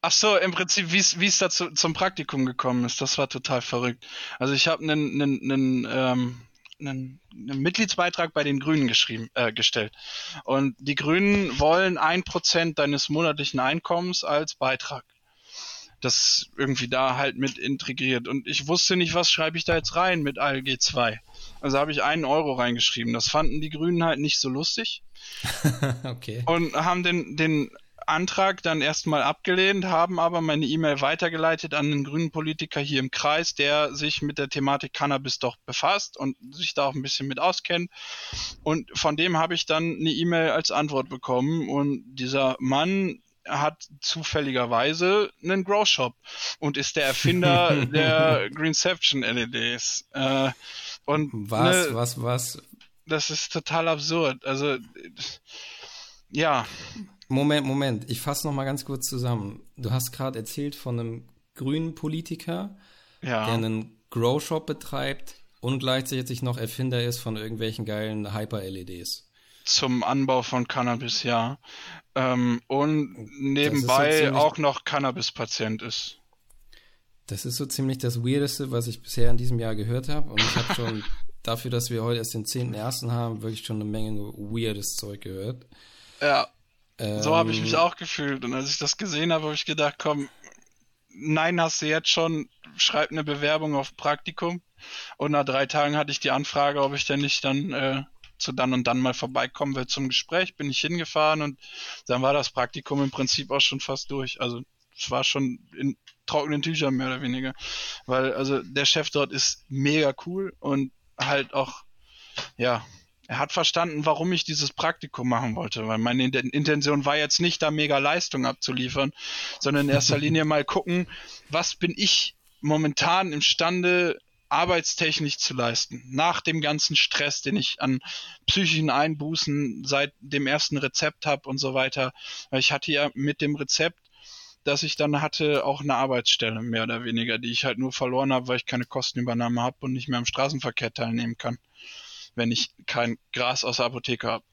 Ach so, im Prinzip, wie es dazu zum Praktikum gekommen ist, das war total verrückt. Also ich habe einen, einen, einen, ähm, einen, einen Mitgliedsbeitrag bei den Grünen geschrieben, äh, gestellt. Und die Grünen wollen ein Prozent deines monatlichen Einkommens als Beitrag. Das irgendwie da halt mit integriert. Und ich wusste nicht, was schreibe ich da jetzt rein mit ALG 2. Also habe ich einen Euro reingeschrieben. Das fanden die Grünen halt nicht so lustig okay. und haben den, den Antrag dann erstmal abgelehnt, haben aber meine E-Mail weitergeleitet an einen grünen Politiker hier im Kreis, der sich mit der Thematik Cannabis doch befasst und sich da auch ein bisschen mit auskennt. Und von dem habe ich dann eine E-Mail als Antwort bekommen und dieser Mann hat zufälligerweise einen Grow Shop und ist der Erfinder der Greenception LEDs. Äh, und Was, ne, was, was? das ist total absurd. Also ja, Moment, Moment. Ich fasse noch mal ganz kurz zusammen. Du hast gerade erzählt von einem grünen Politiker, ja. der einen Growshop betreibt und gleichzeitig noch Erfinder ist von irgendwelchen geilen Hyper-LEDs. Zum Anbau von Cannabis, ja. Ähm, und so nebenbei ziemlich- auch noch Cannabis-Patient ist. Das ist so ziemlich das Weirdeste, was ich bisher in diesem Jahr gehört habe. Und ich habe schon dafür, dass wir heute erst den 10.01. haben, wirklich schon eine Menge weirdes Zeug gehört. Ja, so habe ich Ähm, mich auch gefühlt. Und als ich das gesehen habe, habe ich gedacht, komm, nein, hast du jetzt schon, schreib eine Bewerbung auf Praktikum. Und nach drei Tagen hatte ich die Anfrage, ob ich denn nicht dann äh, zu dann und dann mal vorbeikommen will zum Gespräch. Bin ich hingefahren und dann war das Praktikum im Prinzip auch schon fast durch. Also es war schon in trockenen Tüchern mehr oder weniger. Weil, also der Chef dort ist mega cool und halt auch, ja, er hat verstanden, warum ich dieses Praktikum machen wollte, weil meine Intention war jetzt nicht, da mega Leistung abzuliefern, sondern in erster Linie mal gucken, was bin ich momentan imstande, arbeitstechnisch zu leisten. Nach dem ganzen Stress, den ich an psychischen Einbußen seit dem ersten Rezept habe und so weiter. Ich hatte ja mit dem Rezept, das ich dann hatte, auch eine Arbeitsstelle, mehr oder weniger, die ich halt nur verloren habe, weil ich keine Kostenübernahme habe und nicht mehr am Straßenverkehr teilnehmen kann wenn ich kein Gras aus der Apotheke habe.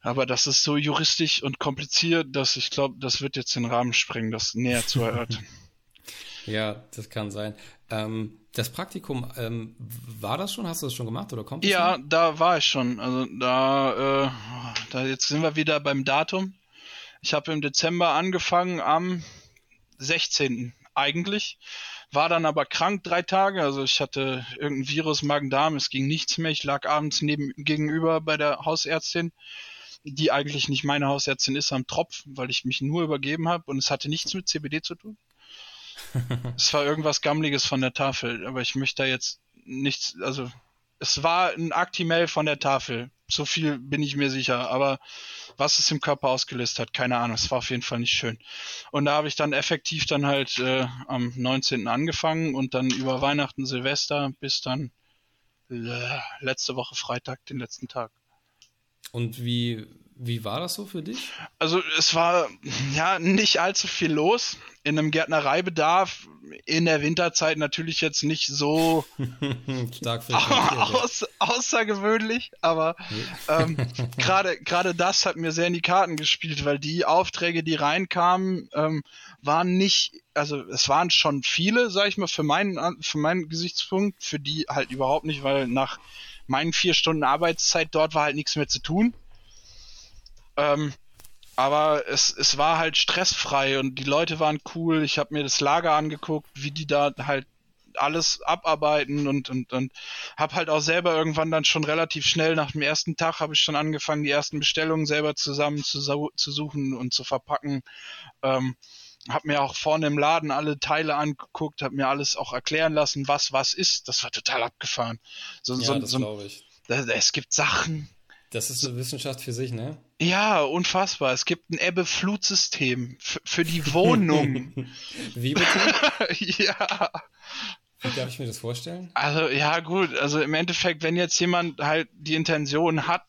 Aber das ist so juristisch und kompliziert, dass ich glaube, das wird jetzt den Rahmen sprengen, das näher zu erörtern. ja, das kann sein. Ähm, das Praktikum, ähm, war das schon? Hast du das schon gemacht oder kommt das Ja, schon? da war ich schon. Also da, äh, da jetzt sind wir wieder beim Datum. Ich habe im Dezember angefangen am 16. eigentlich war dann aber krank drei Tage. Also ich hatte irgendein Virus, Magen-Darm, es ging nichts mehr. Ich lag abends neben, gegenüber bei der Hausärztin, die eigentlich nicht meine Hausärztin ist, am Tropf, weil ich mich nur übergeben habe und es hatte nichts mit CBD zu tun. Es war irgendwas Gammliges von der Tafel, aber ich möchte da jetzt nichts, also es war ein Actimel von der Tafel. So viel bin ich mir sicher. Aber was es im Körper ausgelöst hat, keine Ahnung. Es war auf jeden Fall nicht schön. Und da habe ich dann effektiv dann halt äh, am 19. angefangen und dann über Weihnachten, Silvester bis dann äh, letzte Woche Freitag, den letzten Tag. Und wie, wie war das so für dich? Also es war ja nicht allzu viel los. In einem Gärtnereibedarf in der Winterzeit natürlich jetzt nicht so Stark aus, außergewöhnlich, aber ähm, gerade gerade das hat mir sehr in die Karten gespielt, weil die Aufträge, die reinkamen, ähm, waren nicht, also es waren schon viele, sag ich mal, für meinen für meinen Gesichtspunkt, für die halt überhaupt nicht, weil nach meinen vier Stunden Arbeitszeit dort war halt nichts mehr zu tun. Ähm, aber es, es war halt stressfrei und die Leute waren cool. Ich habe mir das Lager angeguckt, wie die da halt alles abarbeiten und und und habe halt auch selber irgendwann dann schon relativ schnell nach dem ersten Tag habe ich schon angefangen die ersten Bestellungen selber zusammen zu, zu suchen und zu verpacken. Ähm, habe mir auch vorne im Laden alle Teile angeguckt habe mir alles auch erklären lassen was was ist. Das war total abgefahren. So, ja, so, das so, glaube ich. Es gibt Sachen das ist eine Wissenschaft für sich, ne? Ja, unfassbar. Es gibt ein Ebbe-Flut-System für die Wohnung. Wie bitte? ja. Wie darf ich mir das vorstellen? Also, ja, gut. Also im Endeffekt, wenn jetzt jemand halt die Intention hat,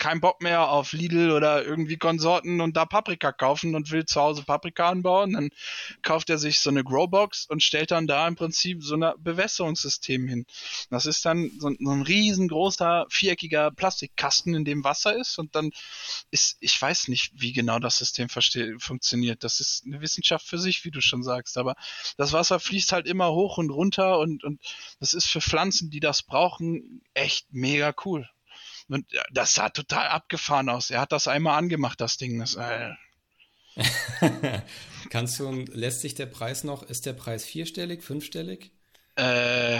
keinen Bock mehr auf Lidl oder irgendwie Konsorten und da Paprika kaufen und will zu Hause Paprika anbauen, dann kauft er sich so eine Growbox und stellt dann da im Prinzip so ein Bewässerungssystem hin. Das ist dann so, so ein riesengroßer viereckiger Plastikkasten, in dem Wasser ist und dann ist, ich weiß nicht, wie genau das System funktioniert. Das ist eine Wissenschaft für sich, wie du schon sagst, aber das Wasser fließt halt immer hoch und runter und, und das ist für Pflanzen, die das brauchen, echt mega cool. Und das sah total abgefahren aus. Er hat das einmal angemacht, das Ding. Das, äh Kannst du, lässt sich der Preis noch, ist der Preis vierstellig, fünfstellig? Äh,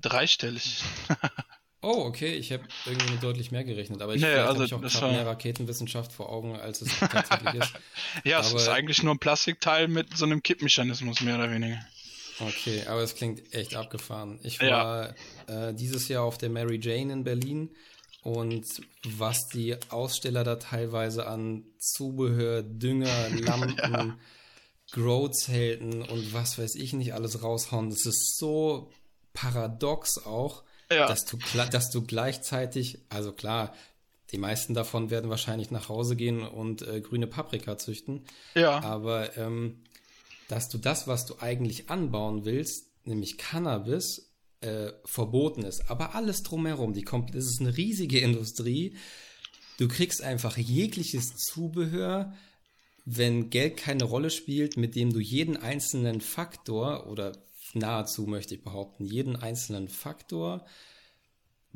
dreistellig. oh, okay, ich habe irgendwie deutlich mehr gerechnet, aber ich, nee, also, ich auch gerade war... mehr Raketenwissenschaft vor Augen, als es tatsächlich ist. ja, aber... es ist eigentlich nur ein Plastikteil mit so einem Kippmechanismus, mehr oder weniger. Okay, aber es klingt echt abgefahren. Ich war ja. äh, dieses Jahr auf der Mary Jane in Berlin und was die Aussteller da teilweise an Zubehör, Dünger, Lampen, ja. Grow-Zelten und was weiß ich nicht alles raushauen, das ist so paradox auch, ja. dass, du, dass du gleichzeitig, also klar, die meisten davon werden wahrscheinlich nach Hause gehen und äh, grüne Paprika züchten. Ja. Aber ähm, dass du das, was du eigentlich anbauen willst, nämlich Cannabis, äh, verboten ist. Aber alles drumherum, die kommt, das ist eine riesige Industrie. Du kriegst einfach jegliches Zubehör, wenn Geld keine Rolle spielt, mit dem du jeden einzelnen Faktor oder nahezu möchte ich behaupten, jeden einzelnen Faktor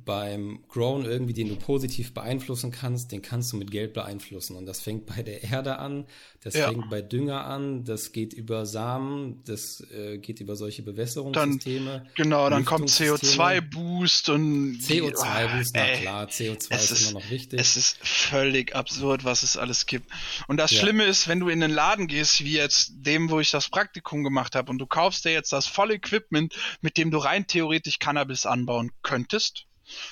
beim Grown irgendwie, den du positiv beeinflussen kannst, den kannst du mit Geld beeinflussen. Und das fängt bei der Erde an, das ja. fängt bei Dünger an, das geht über Samen, das äh, geht über solche Bewässerungssysteme. Dann, genau, dann kommt CO2-Boost und CO2-Boost, na klar, CO2 ist, ist, immer noch wichtig. Es ist völlig absurd, was es alles gibt. Und das ja. Schlimme ist, wenn du in den Laden gehst, wie jetzt dem, wo ich das Praktikum gemacht habe, und du kaufst dir jetzt das volle Equipment, mit dem du rein theoretisch Cannabis anbauen könntest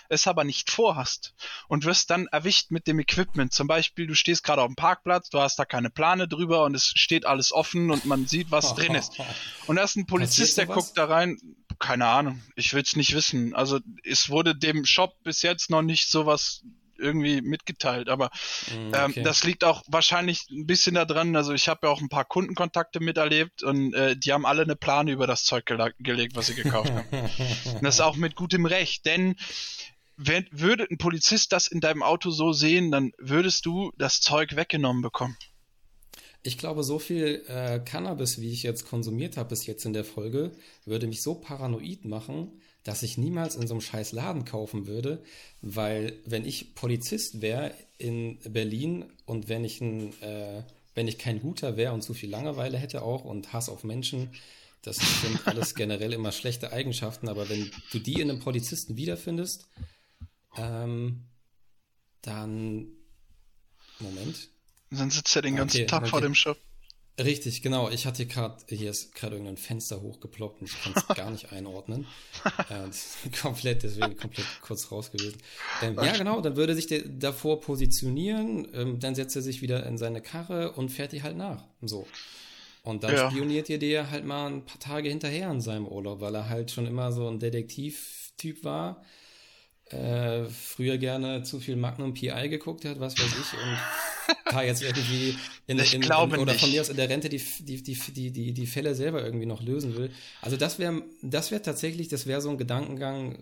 es aber nicht vorhast und wirst dann erwischt mit dem Equipment. Zum Beispiel, du stehst gerade auf dem Parkplatz, du hast da keine Plane drüber und es steht alles offen und man sieht, was drin ist. Und da ist ein Polizist, der guckt da rein. Keine Ahnung, ich will es nicht wissen. Also es wurde dem Shop bis jetzt noch nicht sowas irgendwie mitgeteilt. Aber mm, ähm, okay. das liegt auch wahrscheinlich ein bisschen daran. Also ich habe ja auch ein paar Kundenkontakte miterlebt und äh, die haben alle eine Plane über das Zeug gele gelegt, was sie gekauft haben. und das ist auch mit gutem Recht, denn wenn, würde ein Polizist das in deinem Auto so sehen, dann würdest du das Zeug weggenommen bekommen. Ich glaube, so viel äh, Cannabis, wie ich jetzt konsumiert habe bis jetzt in der Folge, würde mich so paranoid machen, dass ich niemals in so einem scheiß Laden kaufen würde, weil wenn ich Polizist wäre in Berlin und wenn ich ein, äh, wenn ich kein Guter wäre und zu viel Langeweile hätte auch und Hass auf Menschen, das sind alles generell immer schlechte Eigenschaften, aber wenn du die in einem Polizisten wiederfindest, ähm, dann Moment. Dann sitzt er den ganzen okay, Tag vor dem Shop. Richtig, genau. Ich hatte gerade, hier ist gerade irgendein Fenster hochgeploppt und ich kann es gar nicht einordnen. äh, komplett, deswegen komplett kurz raus gewesen. Ähm, ja, genau, dann würde sich der davor positionieren, ähm, dann setzt er sich wieder in seine Karre und fährt die halt nach. So. Und dann ja. spioniert ihr dir halt mal ein paar Tage hinterher in seinem Urlaub, weil er halt schon immer so ein Detektivtyp war äh, früher gerne zu viel Magnum PI geguckt hat, was weiß ich, und da jetzt irgendwie in, ich in, in oder von mir aus in der Rente die, die, die, die, die, die Fälle selber irgendwie noch lösen will. Also das wäre das wäre tatsächlich, das wäre so ein Gedankengang,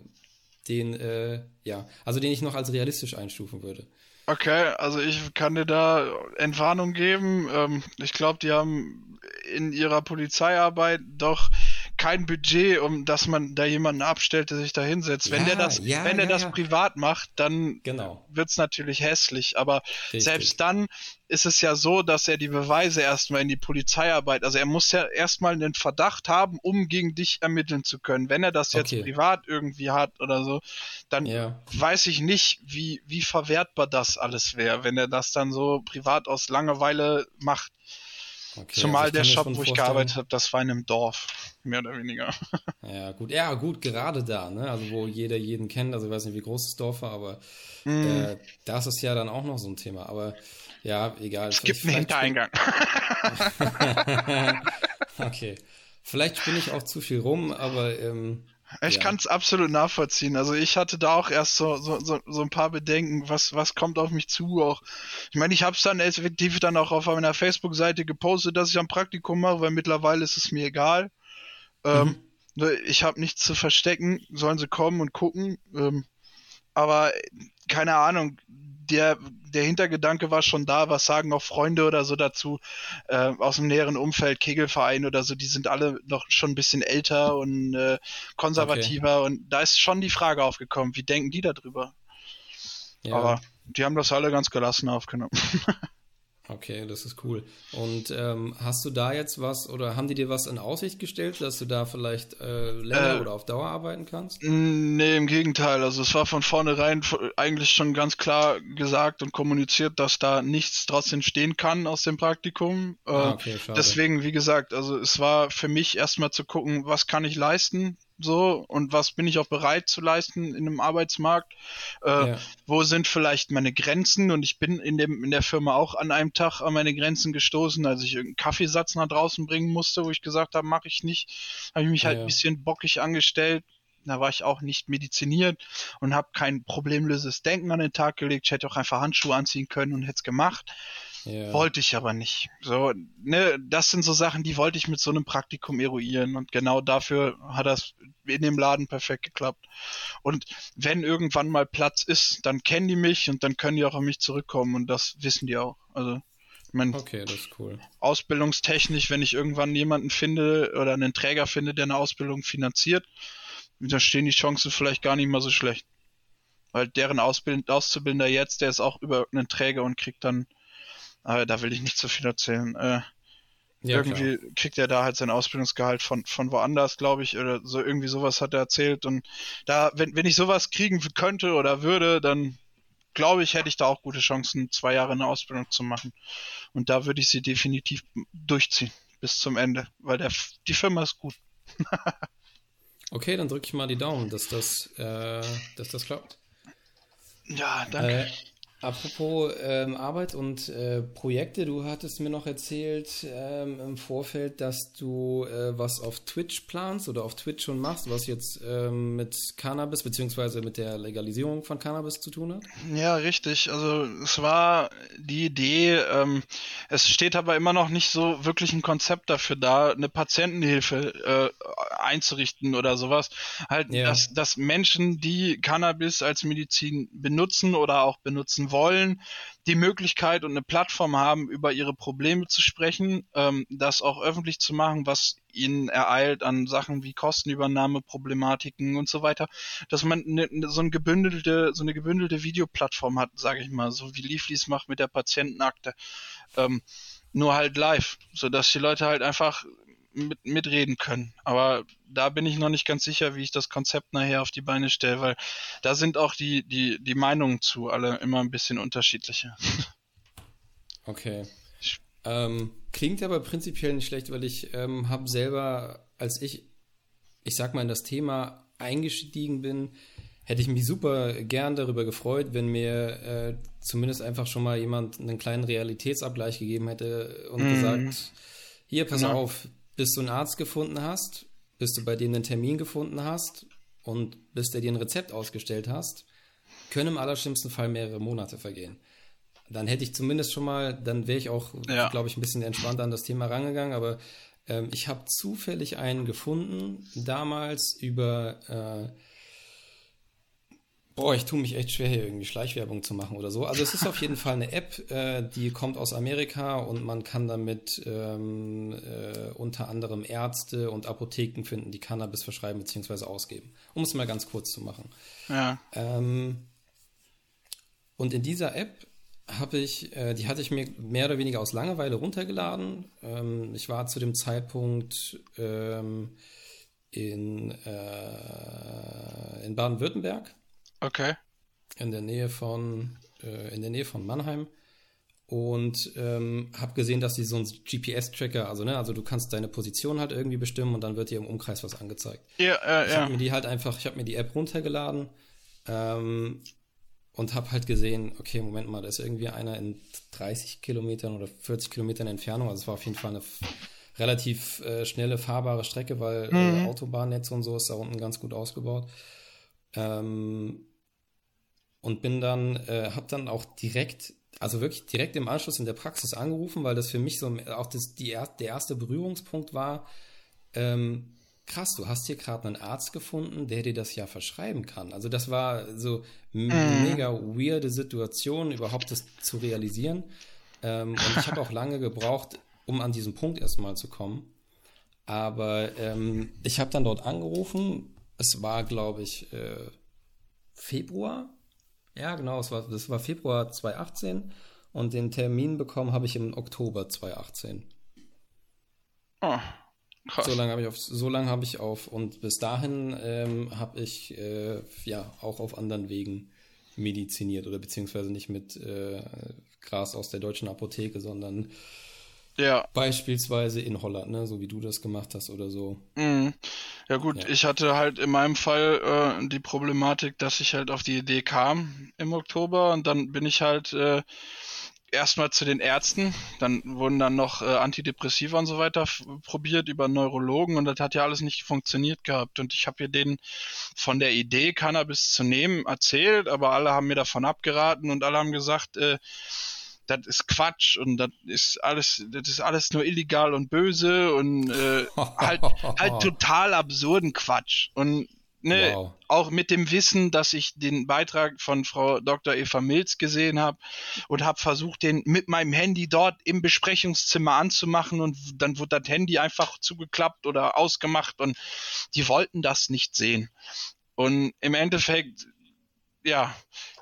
den, äh, ja, also den ich noch als realistisch einstufen würde. Okay, also ich kann dir da Entwarnung geben. Ähm, ich glaube, die haben in ihrer Polizeiarbeit doch kein Budget, um dass man da jemanden abstellt, der sich da hinsetzt. Wenn ja, der das, ja, wenn ja, der das privat macht, dann genau. wird's natürlich hässlich. Aber Richtig. selbst dann ist es ja so, dass er die Beweise erstmal in die Polizeiarbeit, also er muss ja erstmal einen Verdacht haben, um gegen dich ermitteln zu können. Wenn er das jetzt okay. privat irgendwie hat oder so, dann ja. weiß ich nicht, wie, wie verwertbar das alles wäre, wenn er das dann so privat aus Langeweile macht. Okay, Zumal also der Shop, wo ich gearbeitet habe, das war in einem Dorf, mehr oder weniger. Ja, gut, ja, gut, gerade da, ne? Also wo jeder jeden kennt, also ich weiß nicht, wie groß das Dorf war, aber mm. äh, das ist ja dann auch noch so ein Thema. Aber ja, egal. Es gibt einen Hintereingang. okay. Vielleicht spinne ich auch zu viel rum, aber ähm, ich ja. kann es absolut nachvollziehen. Also ich hatte da auch erst so, so, so, so ein paar Bedenken, was, was kommt auf mich zu auch. Ich meine, ich habe es dann effektiv dann auch auf meiner Facebook-Seite gepostet, dass ich ein Praktikum mache, weil mittlerweile ist es mir egal. Ähm, mhm. Ähm, ich habe nichts zu verstecken, sollen sie kommen und gucken. Ähm, aber keine Ahnung, der, der Hintergedanke war schon da, was sagen auch Freunde oder so dazu, äh, aus dem näheren Umfeld, Kegelverein oder so, die sind alle noch schon ein bisschen älter und äh, konservativer okay. und da ist schon die Frage aufgekommen, wie denken die darüber? Ja. Aber die haben das alle ganz gelassen aufgenommen. Okay, das ist cool. Und ähm, hast du da jetzt was oder haben die dir was in Aussicht gestellt, dass du da vielleicht äh, länger äh, oder auf Dauer arbeiten kannst? Nee, im Gegenteil. Also es war von vornherein eigentlich schon ganz klar gesagt und kommuniziert, dass da nichts draus entstehen kann aus dem Praktikum. Äh, ah, okay, schade. Deswegen, wie gesagt, also es war für mich erstmal zu gucken, was kann ich leisten, so und was bin ich auch bereit zu leisten in einem Arbeitsmarkt? Äh, ja. wo sind vielleicht meine Grenzen? Und ich bin in dem in der Firma auch an einem Tag an meine Grenzen gestoßen als ich irgendeinen Kaffeesatz nach draußen bringen musste wo ich gesagt habe mache ich nicht. Habe ich mich ja, halt ein bisschen bockig angestellt. Da war ich auch nicht mediziniert und habe kein problemlöses Denken an den Tag gelegt. Ich hätte auch einfach Handschuhe anziehen können und hätte es gemacht ja. Wollte ich aber nicht. So, ne, das sind so Sachen, die wollte ich mit so einem Praktikum eruieren und genau dafür hat das in dem Laden perfekt geklappt. Und wenn irgendwann mal Platz ist, dann kennen die mich und dann können die auch auf mich zurückkommen und das wissen die auch. Also ich meine, okay, das ist cool. Ausbildungstechnisch, wenn ich irgendwann jemanden finde oder einen Träger finde, der eine Ausbildung finanziert, dann stehen die Chancen vielleicht gar nicht mal so schlecht. Weil deren Ausbild Auszubildender jetzt, der ist auch über einen Träger und kriegt dann, äh, da will ich nicht so viel erzählen, äh, ja, irgendwie klar. kriegt er da halt sein Ausbildungsgehalt von, von woanders, glaube ich, oder so irgendwie sowas hat er erzählt. Und da, wenn, wenn ich sowas kriegen könnte oder würde, dann glaube ich, hätte ich da auch gute Chancen, zwei Jahre eine Ausbildung zu machen. Und da würde ich sie definitiv durchziehen bis zum Ende, weil der, die Firma ist gut. okay, dann drücke ich mal die Daumen, dass das, äh, dass das klappt. Ja, danke. Äh, Apropos ähm, Arbeit und äh, Projekte, du hattest mir noch erzählt ähm, im Vorfeld, dass du äh, was auf Twitch planst oder auf Twitch schon machst, was jetzt ähm, mit Cannabis beziehungsweise mit der Legalisierung von Cannabis zu tun hat. Ja, richtig. Also es war die Idee, ähm, es steht aber immer noch nicht so wirklich ein Konzept dafür da, eine Patientenhilfe äh, einzurichten oder sowas. Halt, ja. dass, dass Menschen, die Cannabis als Medizin benutzen oder auch benutzen wollen, die Möglichkeit und eine Plattform haben, über ihre Probleme zu sprechen, ähm, das auch öffentlich zu machen, was ihnen ereilt an Sachen wie Kostenübernahme, Problematiken und so weiter, dass man ne, ne, so, ein gebündelte, so eine gebündelte Videoplattform hat, sage ich mal, so wie Leaflies macht mit der Patientenakte. Ähm, nur halt live, so dass die Leute halt einfach mit, mitreden können. Aber da bin ich noch nicht ganz sicher, wie ich das Konzept nachher auf die Beine stelle, weil da sind auch die, die, die Meinungen zu alle immer ein bisschen unterschiedlicher. Okay. Ähm, klingt aber prinzipiell nicht schlecht, weil ich ähm, habe selber, als ich, ich sag mal, in das Thema eingestiegen bin, hätte ich mich super gern darüber gefreut, wenn mir äh, zumindest einfach schon mal jemand einen kleinen Realitätsabgleich gegeben hätte und mm. gesagt, hier, pass genau. auf, bis du einen Arzt gefunden hast, bis du bei dem einen Termin gefunden hast und bis der dir ein Rezept ausgestellt hast, können im allerschlimmsten Fall mehrere Monate vergehen. Dann hätte ich zumindest schon mal, dann wäre ich auch, ja. glaube ich, ein bisschen entspannter an das Thema rangegangen, aber ähm, ich habe zufällig einen gefunden, damals über äh, Boah, ich tue mich echt schwer, hier irgendwie Schleichwerbung zu machen oder so. Also es ist auf jeden Fall eine App, äh, die kommt aus Amerika und man kann damit ähm, äh, unter anderem Ärzte und Apotheken finden, die Cannabis verschreiben bzw. ausgeben. Um es mal ganz kurz zu machen. Ja. Ähm, und in dieser App habe ich, äh, die hatte ich mir mehr oder weniger aus Langeweile runtergeladen. Ähm, ich war zu dem Zeitpunkt ähm, in, äh, in Baden-Württemberg Okay. In der Nähe von, äh, in der Nähe von Mannheim und ähm, habe gesehen, dass die so einen GPS-Tracker, also ne, also du kannst deine Position halt irgendwie bestimmen und dann wird dir im Umkreis was angezeigt. Ja, äh, ich ja. habe mir die halt einfach, ich habe mir die App runtergeladen ähm, und habe halt gesehen, okay, Moment mal, da ist irgendwie einer in 30 Kilometern oder 40 Kilometern Entfernung, also es war auf jeden Fall eine relativ äh, schnelle fahrbare Strecke, weil äh, mhm. äh, Autobahnnetz und so ist da unten ganz gut ausgebaut. Ähm, und bin dann, äh, habe dann auch direkt, also wirklich direkt im Anschluss in der Praxis angerufen, weil das für mich so auch das, die, der erste Berührungspunkt war. Ähm, krass, du hast hier gerade einen Arzt gefunden, der dir das ja verschreiben kann. Also das war so mhm. mega weirde Situation, überhaupt das zu realisieren. Ähm, und ich habe auch lange gebraucht, um an diesen Punkt erstmal zu kommen. Aber ähm, ich habe dann dort angerufen, es war, glaube ich, äh, Februar. Ja, genau, es war, das war Februar 2018 und den Termin bekommen habe ich im Oktober 2018. Oh, krass. So lange habe ich auf, so lange habe ich auf und bis dahin ähm, habe ich äh, ja auch auf anderen Wegen mediziniert oder beziehungsweise nicht mit äh, Gras aus der deutschen Apotheke, sondern ja. Beispielsweise in Holland, ne? so wie du das gemacht hast oder so. Mhm. Ja gut, ja. ich hatte halt in meinem Fall äh, die Problematik, dass ich halt auf die Idee kam im Oktober und dann bin ich halt äh, erstmal zu den Ärzten, dann wurden dann noch äh, Antidepressiva und so weiter probiert über Neurologen und das hat ja alles nicht funktioniert gehabt und ich habe hier denen von der Idee Cannabis zu nehmen erzählt, aber alle haben mir davon abgeraten und alle haben gesagt, äh, das ist Quatsch und das ist alles, das ist alles nur illegal und böse und äh, halt, halt total absurden Quatsch. Und ne, wow. auch mit dem Wissen, dass ich den Beitrag von Frau Dr. Eva Milz gesehen habe und habe versucht, den mit meinem Handy dort im Besprechungszimmer anzumachen und dann wurde das Handy einfach zugeklappt oder ausgemacht und die wollten das nicht sehen. Und im Endeffekt ja,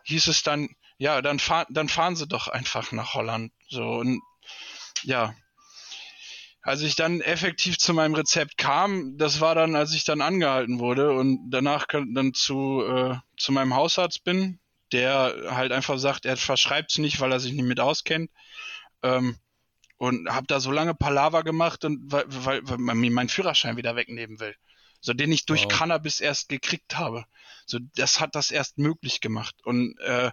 hieß es dann, ja, dann, fahr, dann fahren sie doch einfach nach Holland. So und ja, als ich dann effektiv zu meinem Rezept kam, das war dann, als ich dann angehalten wurde und danach dann zu, äh, zu meinem Hausarzt bin, der halt einfach sagt, er verschreibt es nicht, weil er sich nicht mit auskennt. Ähm, und habe da so lange Palaver gemacht und weil, weil, weil man mir meinen Führerschein wieder wegnehmen will so den ich durch wow. Cannabis erst gekriegt habe. So, das hat das erst möglich gemacht. Und äh,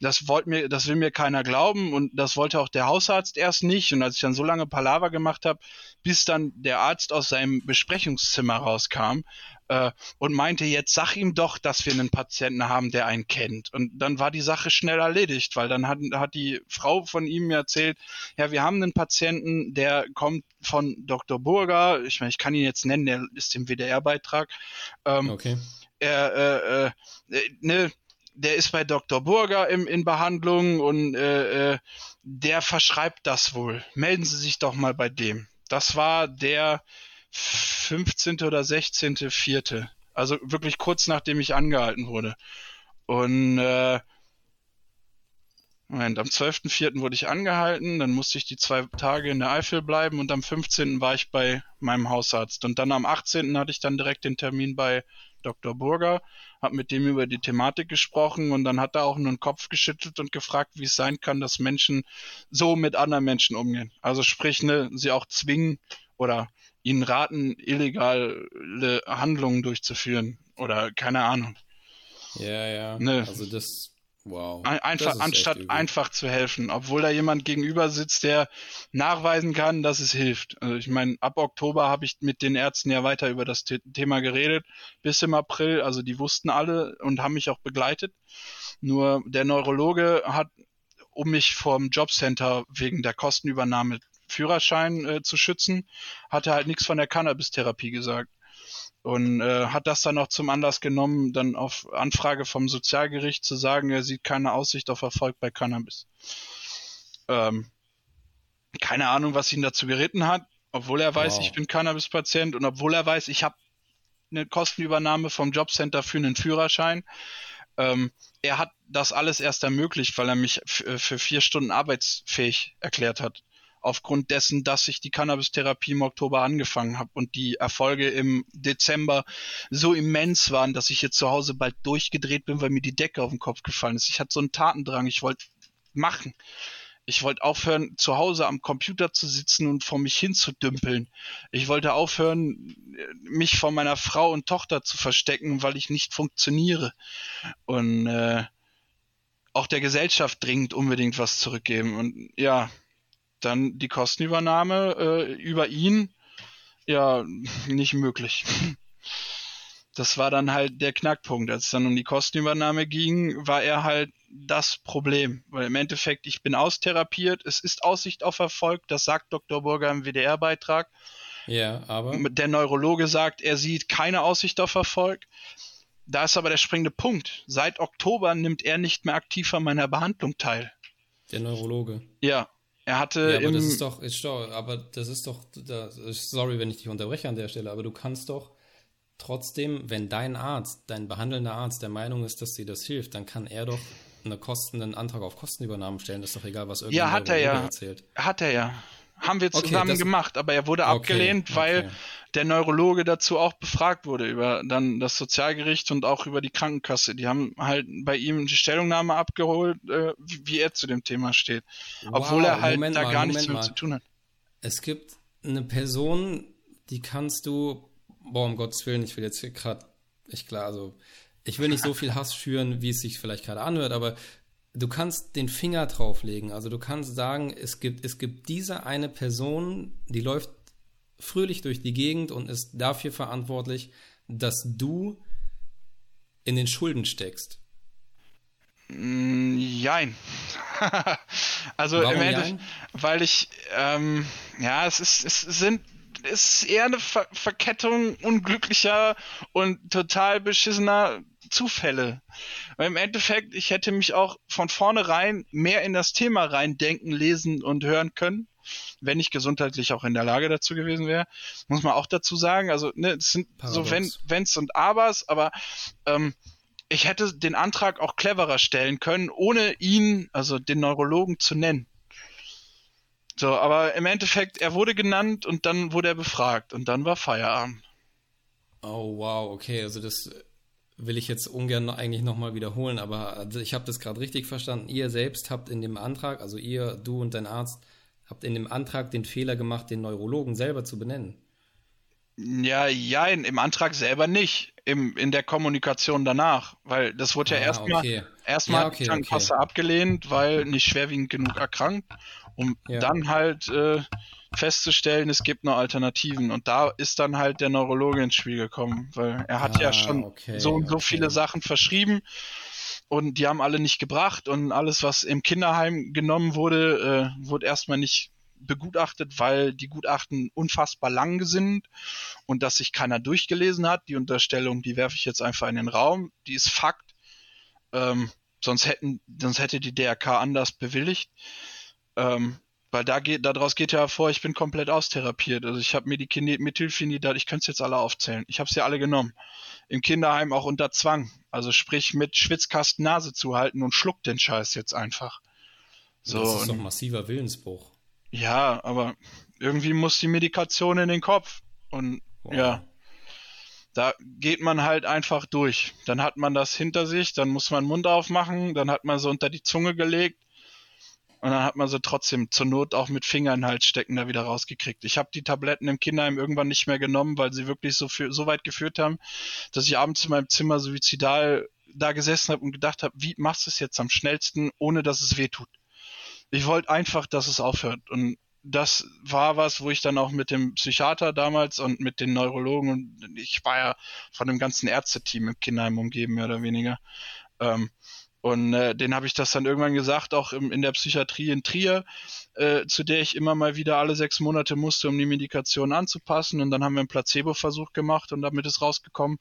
das wollte mir, das will mir keiner glauben und das wollte auch der Hausarzt erst nicht. Und als ich dann so lange Palaver gemacht habe, bis dann der Arzt aus seinem Besprechungszimmer rauskam äh, und meinte, jetzt sag ihm doch, dass wir einen Patienten haben, der einen kennt. Und dann war die Sache schnell erledigt, weil dann hat, hat die Frau von ihm erzählt, ja, wir haben einen Patienten, der kommt von Dr. Burger, ich meine, ich kann ihn jetzt nennen, der ist im WDR-Beitrag. Ähm, okay. Er, äh, äh, ne, der ist bei Dr. Burger im, in Behandlung und äh, äh, der verschreibt das wohl. Melden Sie sich doch mal bei dem. Das war der 15. oder 16. Vierte. Also wirklich kurz nachdem ich angehalten wurde. Und äh, Moment, am 12.04. wurde ich angehalten, dann musste ich die zwei Tage in der Eifel bleiben und am 15. war ich bei meinem Hausarzt. Und dann am 18. hatte ich dann direkt den Termin bei Dr. Burger, habe mit dem über die Thematik gesprochen und dann hat er auch nur den Kopf geschüttelt und gefragt, wie es sein kann, dass Menschen so mit anderen Menschen umgehen. Also sprich, ne, sie auch zwingen oder ihnen raten, illegale Handlungen durchzuführen oder keine Ahnung. Ja, ja. Ne. Also das, wow. Einfach, das anstatt einfach zu helfen, obwohl da jemand gegenüber sitzt, der nachweisen kann, dass es hilft. Also ich meine, ab Oktober habe ich mit den Ärzten ja weiter über das Thema geredet, bis im April, also die wussten alle und haben mich auch begleitet. Nur der Neurologe hat um mich vom Jobcenter wegen der Kostenübernahme Führerschein äh, zu schützen, hat er halt nichts von der Cannabis-Therapie gesagt. Und äh, hat das dann auch zum Anlass genommen, dann auf Anfrage vom Sozialgericht zu sagen, er sieht keine Aussicht auf Erfolg bei Cannabis. Ähm, keine Ahnung, was ihn dazu geritten hat, obwohl er weiß, wow. ich bin Cannabis-Patient und obwohl er weiß, ich habe eine Kostenübernahme vom Jobcenter für einen Führerschein. Ähm, er hat das alles erst ermöglicht, weil er mich für vier Stunden arbeitsfähig erklärt hat aufgrund dessen, dass ich die Cannabis-Therapie im Oktober angefangen habe und die Erfolge im Dezember so immens waren, dass ich jetzt zu Hause bald durchgedreht bin, weil mir die Decke auf den Kopf gefallen ist. Ich hatte so einen Tatendrang, ich wollte machen. Ich wollte aufhören, zu Hause am Computer zu sitzen und vor mich hin zu dümpeln. Ich wollte aufhören, mich vor meiner Frau und Tochter zu verstecken, weil ich nicht funktioniere. Und äh, auch der Gesellschaft dringend unbedingt was zurückgeben. Und ja, dann die Kostenübernahme äh, über ihn ja nicht möglich. Das war dann halt der Knackpunkt. Als es dann um die Kostenübernahme ging, war er halt das Problem. Weil im Endeffekt, ich bin austherapiert, es ist Aussicht auf Erfolg, das sagt Dr. Burger im WDR-Beitrag. Ja, aber. Der Neurologe sagt, er sieht keine Aussicht auf Erfolg. Da ist aber der springende Punkt. Seit Oktober nimmt er nicht mehr aktiv an meiner Behandlung teil. Der Neurologe. Ja, er hatte. Ja, aber das ist doch, ist doch, aber das ist doch, das, sorry, wenn ich dich unterbreche an der Stelle, aber du kannst doch trotzdem, wenn dein Arzt, dein behandelnder Arzt der Meinung ist, dass dir das hilft, dann kann er doch eine Kosten, einen Antrag auf Kostenübernahme stellen. Das ist doch egal, was irgendwer ja, hat er ja. erzählt. Hat er ja. Haben wir zusammen okay, gemacht, aber er wurde okay, abgelehnt, weil okay. der Neurologe dazu auch befragt wurde über dann das Sozialgericht und auch über die Krankenkasse. Die haben halt bei ihm die Stellungnahme abgeholt, äh, wie, wie, er zu dem Thema steht. Wow, Obwohl er halt Moment da mal, gar nichts mit zu tun hat. Es gibt eine Person, die kannst du, boah, um Gottes Willen, ich will jetzt hier gerade, ich klar, also ich will nicht so viel Hass schüren, wie es sich vielleicht gerade anhört, aber du kannst den Finger drauflegen. Also du kannst sagen, es gibt, es gibt diese eine Person, die läuft fröhlich durch die Gegend und ist dafür verantwortlich, dass du in den Schulden steckst. Mm, jein. also Warum im Endeffekt, weil ich, ähm, ja, es ist, es sind, es ist eher eine Ver Verkettung unglücklicher und total beschissener Zufälle. Weil im Endeffekt, ich hätte mich auch von vornherein mehr in das Thema reindenken, lesen und hören können, wenn ich gesundheitlich auch in der Lage dazu gewesen wäre. Muss man auch dazu sagen. Also, ne, es sind Paradox. so wenn, Wenns und Abers, aber ähm, ich hätte den Antrag auch cleverer stellen können, ohne ihn, also den Neurologen, zu nennen. So, aber im Endeffekt, er wurde genannt und dann wurde er befragt und dann war Feierabend. Oh, wow, okay, also das will ich jetzt ungern eigentlich nochmal wiederholen, aber also ich habe das gerade richtig verstanden. Ihr selbst habt in dem Antrag, also ihr, du und dein Arzt, habt in dem Antrag den Fehler gemacht, den Neurologen selber zu benennen. Ja, ja, im Antrag selber nicht, im, in der Kommunikation danach, weil das wurde ja ah, erstmal okay. erstmal ja, okay, Krankenkasse okay. abgelehnt, weil nicht schwerwiegend genug erkrankt, um ja. dann halt äh, festzustellen, es gibt noch Alternativen. Und da ist dann halt der Neurologe ins Spiel gekommen, weil er hat ah, ja schon so und so viele Sachen verschrieben und die haben alle nicht gebracht und alles, was im Kinderheim genommen wurde, äh, wurde erstmal nicht begutachtet, weil die Gutachten unfassbar lang sind und dass sich keiner durchgelesen hat. Die Unterstellung, die werfe ich jetzt einfach in den Raum, die ist Fakt. Ähm, sonst hätten, sonst hätte die DRK anders bewilligt. Ähm, weil da geht, daraus geht ja hervor, ich bin komplett austherapiert. Also ich habe mir die Methylphenidat, ich könnte es jetzt alle aufzählen. Ich habe sie alle genommen. Im Kinderheim auch unter Zwang. Also sprich mit Schwitzkasten Nase zuhalten und schluckt den Scheiß jetzt einfach. So, das ist doch massiver Willensbruch. Ja, aber irgendwie muss die Medikation in den Kopf. Und wow. ja, da geht man halt einfach durch. Dann hat man das hinter sich, dann muss man Mund aufmachen, dann hat man so unter die Zunge gelegt und dann hat man sie trotzdem zur Not auch mit Fingern halt stecken da wieder rausgekriegt. Ich habe die Tabletten im Kinderheim irgendwann nicht mehr genommen, weil sie wirklich so, für, so weit geführt haben, dass ich abends in meinem Zimmer suizidal da gesessen habe und gedacht habe, wie machst du es jetzt am schnellsten, ohne dass es weh tut. Ich wollte einfach, dass es aufhört. Und das war was, wo ich dann auch mit dem Psychiater damals und mit den Neurologen und ich war ja von dem ganzen Ärzteteam im Kinderheim umgeben, mehr oder weniger. Ähm, und äh, den habe ich das dann irgendwann gesagt, auch im, in der Psychiatrie in Trier, äh, zu der ich immer mal wieder alle sechs Monate musste, um die Medikation anzupassen. Und dann haben wir einen Placebo-Versuch gemacht und damit ist rausgekommen,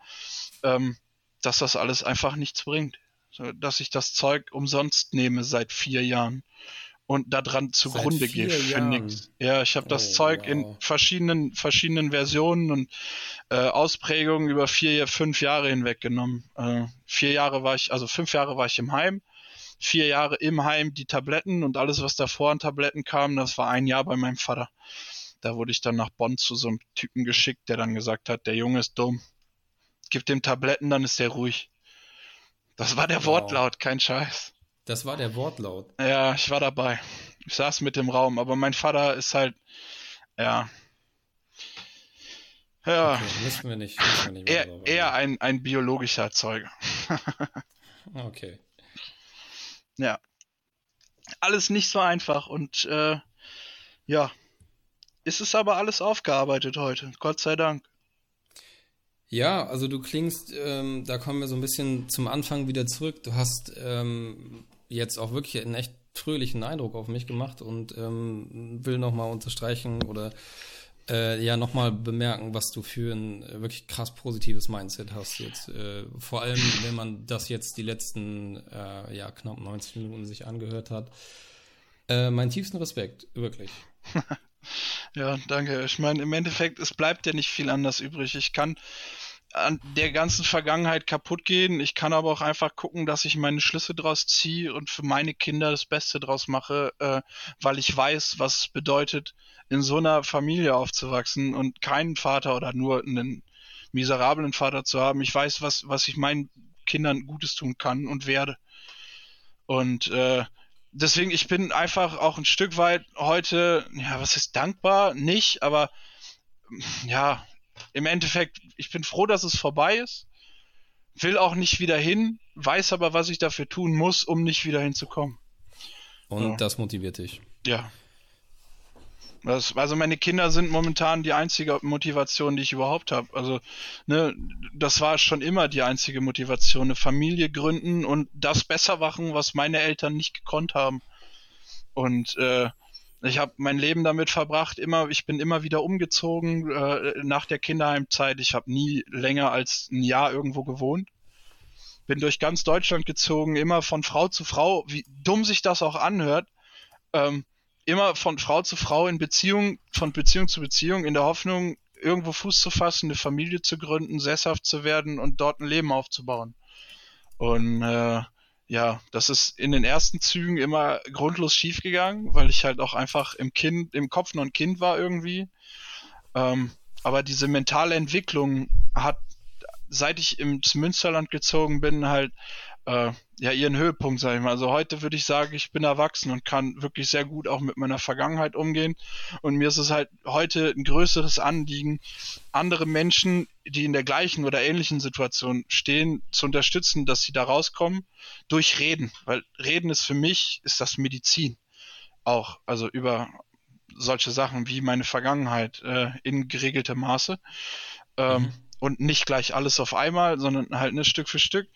ähm, dass das alles einfach nichts bringt. So, dass ich das Zeug umsonst nehme seit vier Jahren und daran zugrunde gehe für nichts. Ja, ich habe das oh, Zeug wow. in verschiedenen verschiedenen Versionen und äh, Ausprägungen über vier, fünf Jahre hinweg genommen. Äh, vier Jahre war ich, also fünf Jahre war ich im Heim, vier Jahre im Heim die Tabletten und alles, was davor an Tabletten kam, das war ein Jahr bei meinem Vater. Da wurde ich dann nach Bonn zu so einem Typen geschickt, der dann gesagt hat, der Junge ist dumm. Gib dem Tabletten, dann ist der ruhig. Das war der wow. Wortlaut, kein Scheiß. Das war der Wortlaut. Ja, ich war dabei. Ich saß mit im Raum, aber mein Vater ist halt, ja. Ja. Okay, müssen wir nicht. Müssen wir nicht eher, eher ein, ein biologischer Zeuge. okay. Ja. Alles nicht so einfach und äh, ja. Ist es aber alles aufgearbeitet heute, Gott sei Dank. Ja, also du klingst, ähm, da kommen wir so ein bisschen zum Anfang wieder zurück. Du hast ähm, jetzt auch wirklich einen echt fröhlichen Eindruck auf mich gemacht und ähm, will nochmal unterstreichen oder äh, ja nochmal bemerken, was du für ein äh, wirklich krass positives Mindset hast jetzt. Äh, vor allem, wenn man das jetzt die letzten äh, ja knapp 90 Minuten sich angehört hat. Äh, meinen tiefsten Respekt, wirklich. ja, danke. Ich meine, im Endeffekt, es bleibt ja nicht viel anders übrig. Ich kann an der ganzen Vergangenheit kaputt gehen. Ich kann aber auch einfach gucken, dass ich meine Schlüsse draus ziehe und für meine Kinder das Beste draus mache, äh, weil ich weiß, was es bedeutet, in so einer Familie aufzuwachsen und keinen Vater oder nur einen miserablen Vater zu haben. Ich weiß, was, was ich meinen Kindern Gutes tun kann und werde. Und äh, deswegen, ich bin einfach auch ein Stück weit heute, ja, was ist dankbar? Nicht, aber ja, im Endeffekt, ich bin froh, dass es vorbei ist. Will auch nicht wieder hin, weiß aber, was ich dafür tun muss, um nicht wieder hinzukommen. Und ja. das motiviert dich. Ja. Das, also meine Kinder sind momentan die einzige Motivation, die ich überhaupt habe. Also, ne, das war schon immer die einzige Motivation. Eine Familie gründen und das besser machen, was meine Eltern nicht gekonnt haben. Und äh, ich habe mein Leben damit verbracht, immer, ich bin immer wieder umgezogen äh, nach der Kinderheimzeit. Ich habe nie länger als ein Jahr irgendwo gewohnt. Bin durch ganz Deutschland gezogen, immer von Frau zu Frau, wie dumm sich das auch anhört. Ähm, immer von Frau zu Frau in Beziehung, von Beziehung zu Beziehung, in der Hoffnung, irgendwo Fuß zu fassen, eine Familie zu gründen, sesshaft zu werden und dort ein Leben aufzubauen. Und äh, ja, das ist in den ersten Zügen immer grundlos schiefgegangen, weil ich halt auch einfach im Kind, im Kopf noch ein Kind war irgendwie. Ähm, aber diese mentale Entwicklung hat, seit ich ins Münsterland gezogen bin, halt äh, ja ihren Höhepunkt, sag ich mal. Also heute würde ich sagen, ich bin erwachsen und kann wirklich sehr gut auch mit meiner Vergangenheit umgehen. Und mir ist es halt heute ein größeres Anliegen, andere Menschen, die in der gleichen oder ähnlichen Situation stehen, zu unterstützen, dass sie da rauskommen, durch Reden. Weil Reden ist für mich, ist das Medizin. Auch, also über solche Sachen wie meine Vergangenheit äh, in geregeltem Maße. Ähm, mhm und nicht gleich alles auf einmal, sondern halt ne, Stück für Stück.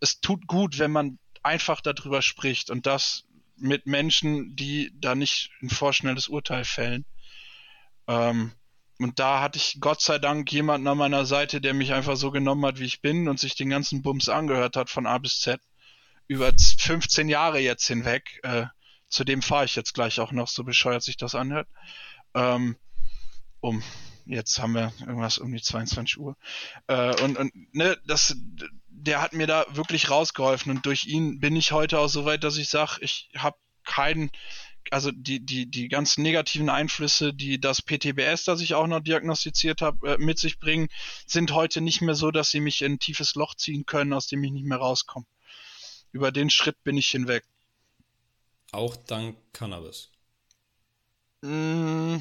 Es tut gut, wenn man einfach darüber spricht und das mit Menschen, die da nicht ein vorschnelles Urteil fällen. Ähm, und da hatte ich Gott sei Dank jemanden an meiner Seite, der mich einfach so genommen hat, wie ich bin und sich den ganzen Bums angehört hat von A bis Z. Über 15 Jahre jetzt hinweg. Äh, zu dem fahre ich jetzt gleich auch noch, so bescheuert sich das anhört. Ähm, um jetzt haben wir irgendwas um die 22 Uhr. Äh, und, und ne, das, der hat mir da wirklich rausgeholfen und durch ihn bin ich heute auch so weit, dass ich sage, ich habe keinen, also die, die, die ganzen negativen Einflüsse, die das PTBS, das ich auch noch diagnostiziert habe, äh, mit sich bringen, sind heute nicht mehr so, dass sie mich in ein tiefes Loch ziehen können, aus dem ich nicht mehr rauskomme. Über den Schritt bin ich hinweg. Auch dank Cannabis. Mm,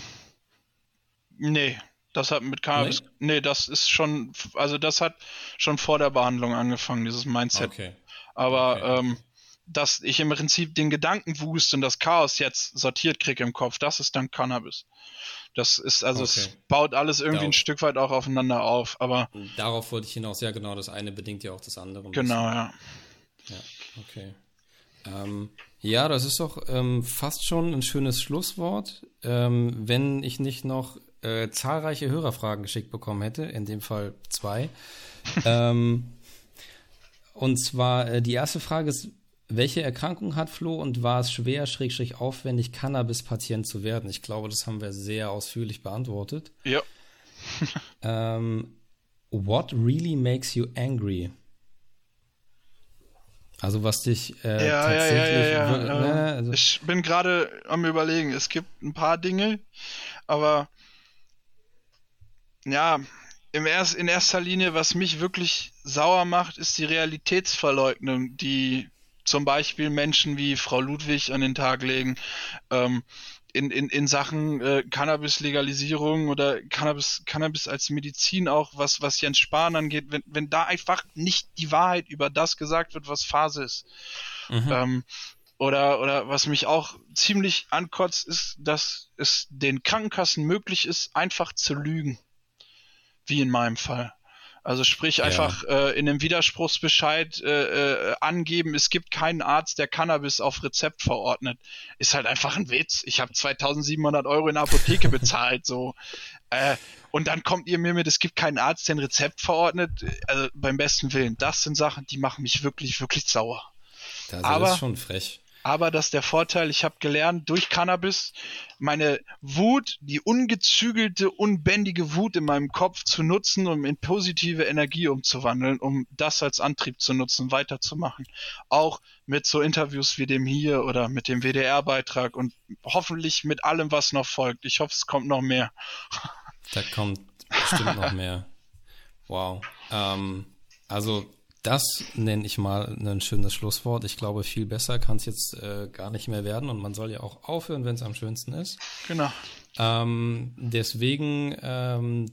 nee, das hat mit Cannabis. Nee? nee? das ist schon, also das hat schon vor der Behandlung angefangen, dieses Mindset. Okay. Aber okay. Ähm, dass ich im Prinzip den Gedankenwust und das Chaos jetzt sortiert kriege im Kopf, das ist dann Cannabis. Das ist, also okay. es baut alles irgendwie Darauf. ein Stück weit auch aufeinander auf, aber. Darauf wollte ich hinaus, ja genau, das eine bedingt ja auch das andere. Genau, ja. Ja, okay. Ähm, ja, das ist doch ähm, fast schon ein schönes Schlusswort. Ähm, wenn ich nicht noch äh, zahlreiche Hörerfragen geschickt bekommen hätte, in dem Fall zwei. ähm, und zwar äh, die erste Frage ist, welche Erkrankung hat Flo und war es schwer, schrägstrich aufwendig, Cannabis-Patient zu werden? Ich glaube, das haben wir sehr ausführlich beantwortet. Ja. ähm, what really makes you angry? Also was dich äh, ja, tatsächlich... Ja, ja, ja, ne, also ich bin gerade am überlegen, es gibt ein paar Dinge, aber ja, im erst, in erster Linie, was mich wirklich sauer macht, ist die Realitätsverleugnung, die zum Beispiel Menschen wie Frau Ludwig an den Tag legen. Ähm, in, in, in Sachen äh, Cannabis-Legalisierung oder Cannabis, Cannabis als Medizin auch, was, was Jens Spahn angeht, wenn, wenn da einfach nicht die Wahrheit über das gesagt wird, was Phase ist. Mhm. Ähm, oder, oder was mich auch ziemlich ankotzt, ist, dass es den Krankenkassen möglich ist, einfach zu lügen wie in meinem Fall. Also sprich einfach ja. äh, in einem Widerspruchsbescheid äh, äh, angeben, es gibt keinen Arzt, der Cannabis auf Rezept verordnet. Ist halt einfach ein Witz. Ich habe 2700 Euro in der Apotheke bezahlt, so. Äh, und dann kommt ihr mir mit, es gibt keinen Arzt, der ein Rezept verordnet. Also beim besten Willen. Das sind Sachen, die machen mich wirklich, wirklich sauer. Das Aber, ist schon frech aber das ist der Vorteil, ich habe gelernt durch Cannabis meine Wut, die ungezügelte, unbändige Wut in meinem Kopf zu nutzen, um in positive Energie umzuwandeln, um das als Antrieb zu nutzen, weiterzumachen. Auch mit so Interviews wie dem hier oder mit dem WDR-Beitrag und hoffentlich mit allem, was noch folgt. Ich hoffe, es kommt noch mehr. Da kommt bestimmt noch mehr. Wow. Ähm, also das nenne ich mal ein schönes Schlusswort. Ich glaube, viel besser kann es jetzt äh, gar nicht mehr werden und man soll ja auch aufhören, wenn es am schönsten ist. Genau. Ähm, deswegen ähm,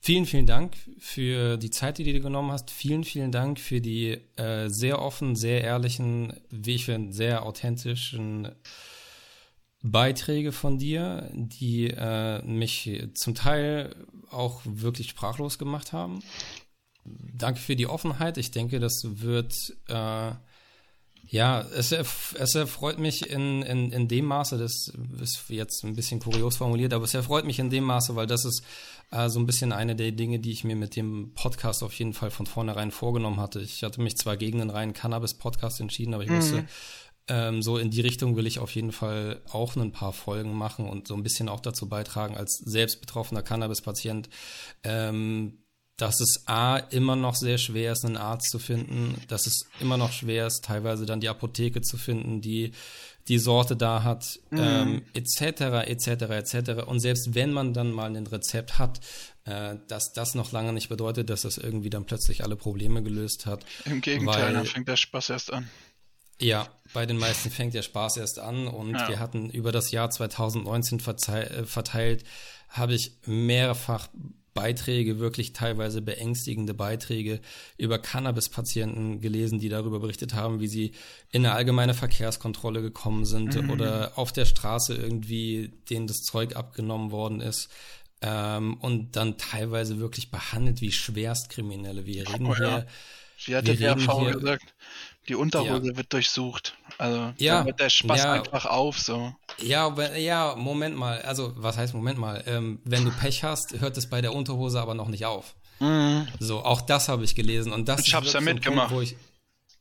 vielen, vielen Dank für die Zeit, die du dir genommen hast. Vielen, vielen Dank für die äh, sehr offen, sehr ehrlichen, wie ich finde, sehr authentischen Beiträge von dir, die äh, mich zum Teil auch wirklich sprachlos gemacht haben danke für die Offenheit. Ich denke, das wird äh, ja, es, es erfreut mich in, in, in dem Maße, das ist jetzt ein bisschen kurios formuliert, aber es erfreut mich in dem Maße, weil das ist äh, so ein bisschen eine der Dinge, die ich mir mit dem Podcast auf jeden Fall von vornherein vorgenommen hatte. Ich hatte mich zwar gegen den reinen Cannabis-Podcast entschieden, aber ich mhm. wusste, ähm, so in die Richtung will ich auf jeden Fall auch ein paar Folgen machen und so ein bisschen auch dazu beitragen, als selbst betroffener Cannabis-Patient ähm, dass es A immer noch sehr schwer ist, einen Arzt zu finden, dass es immer noch schwer ist, teilweise dann die Apotheke zu finden, die die Sorte da hat, mhm. ähm, etc., etc., etc. Und selbst wenn man dann mal ein Rezept hat, äh, dass das noch lange nicht bedeutet, dass das irgendwie dann plötzlich alle Probleme gelöst hat. Im Gegenteil, weil, dann fängt der Spaß erst an. Ja, bei den meisten fängt der Spaß erst an und ja. wir hatten über das Jahr 2019 äh, verteilt, habe ich mehrfach Beiträge, wirklich teilweise beängstigende Beiträge über Cannabis-Patienten gelesen, die darüber berichtet haben, wie sie in eine allgemeine Verkehrskontrolle gekommen sind mhm. oder auf der Straße irgendwie denen das Zeug abgenommen worden ist. Ähm, und dann teilweise wirklich behandelt wie Schwerstkriminelle. Wir reden oh, ja. hier. Wie hat der RV gesagt? Die Unterhose ja. wird durchsucht. Also ja, wird der Spaß ja, einfach auf so. Ja, ja, Moment mal. Also was heißt Moment mal? Ähm, wenn du Pech hast, hört es bei der Unterhose aber noch nicht auf. Mhm. So, auch das habe ich gelesen und das. Ich habe es ja mitgemacht. Punkt, ich,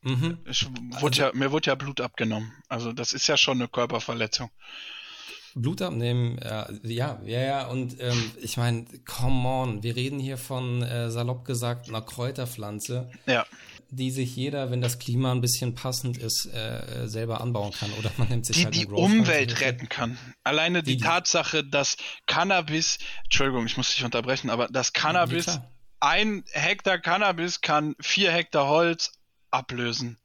mhm. ich wurde also, ja, mir wurde ja Blut abgenommen. Also das ist ja schon eine Körperverletzung. Blut abnehmen, ja, ja, ja, ja. Und ähm, ich meine, come on, wir reden hier von äh, salopp gesagt einer Kräuterpflanze. Ja die sich jeder, wenn das Klima ein bisschen passend ist, äh, selber anbauen kann. Oder man nimmt sich die halt die Umwelt retten kann. Alleine die, die, Tatsache, dass Cannabis, Entschuldigung, ich muss dich unterbrechen, aber dass Cannabis, ja, ein Hektar Cannabis kann vier Hektar Holz ablösen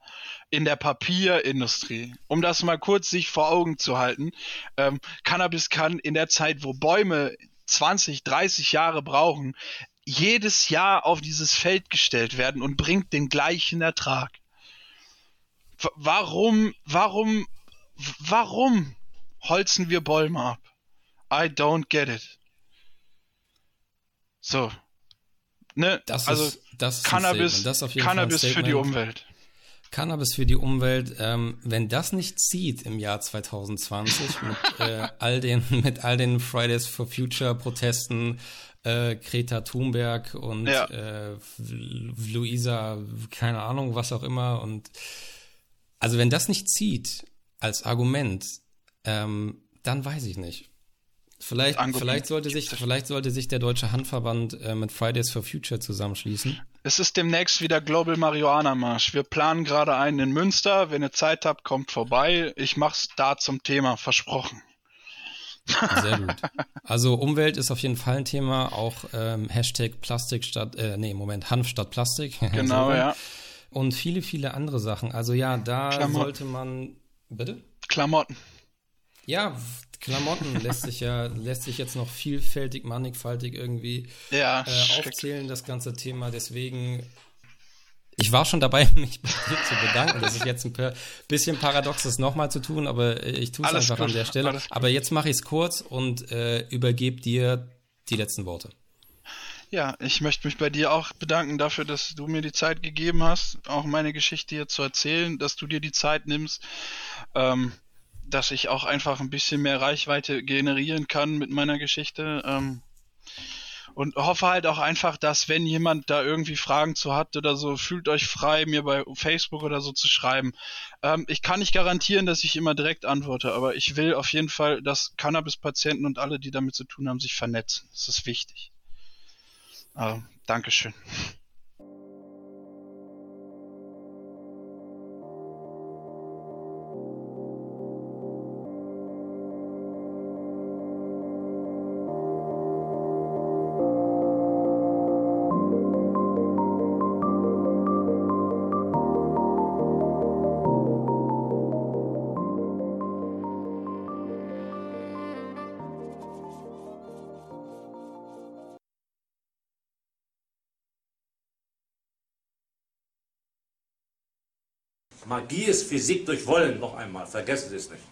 in der Papierindustrie. Um das mal kurz sich vor Augen zu halten, ähm, Cannabis kann in der Zeit, wo Bäume 20, 30 Jahre brauchen, jedes Jahr auf dieses Feld gestellt werden und bringt den gleichen Ertrag. W warum, warum, warum holzen wir Bäume ab? I don't get it. So. Ne? Das also ist, das ist Cannabis, Cannabis für die Umwelt. Cannabis für die Umwelt, ähm, wenn das nicht zieht im Jahr 2020 mit äh, all den mit all den Fridays for Future Protesten, äh, Greta Thunberg und ja. äh, Luisa, keine Ahnung, was auch immer. Und also wenn das nicht zieht als Argument, ähm, dann weiß ich nicht. Vielleicht, vielleicht, sollte sich, vielleicht sollte sich der Deutsche Handverband äh, mit Fridays for Future zusammenschließen. Es ist demnächst wieder Global Marihuana Marsch. Wir planen gerade einen in Münster. Wenn ihr Zeit habt, kommt vorbei. Ich mach's da zum Thema, versprochen. Sehr gut. Also Umwelt ist auf jeden Fall ein Thema, auch ähm, Hashtag Plastik statt, äh, nee, Moment, Hanf statt Plastik. Genau, ja. Und viele, viele andere Sachen. Also ja, da Klamotten. sollte man, bitte? Klamotten. Ja, Klamotten lässt sich ja, lässt sich jetzt noch vielfältig, mannigfaltig irgendwie ja, äh, aufzählen, das ganze Thema. Deswegen ich war schon dabei, mich bei dir zu bedanken. Das ist jetzt ein bisschen paradox, das nochmal zu tun, aber ich tue es einfach gut, an der Stelle. Aber jetzt mache ich es kurz und äh, übergebe dir die letzten Worte. Ja, ich möchte mich bei dir auch bedanken dafür, dass du mir die Zeit gegeben hast, auch meine Geschichte hier zu erzählen, dass du dir die Zeit nimmst, ähm, dass ich auch einfach ein bisschen mehr Reichweite generieren kann mit meiner Geschichte. Ähm, und hoffe halt auch einfach, dass wenn jemand da irgendwie Fragen zu hat oder so, fühlt euch frei, mir bei Facebook oder so zu schreiben. Ähm, ich kann nicht garantieren, dass ich immer direkt antworte, aber ich will auf jeden Fall, dass Cannabis-Patienten und alle, die damit zu tun haben, sich vernetzen. Das ist wichtig. Äh, Dankeschön. Magie ist Physik durch Wollen, noch einmal, vergessen Sie es nicht.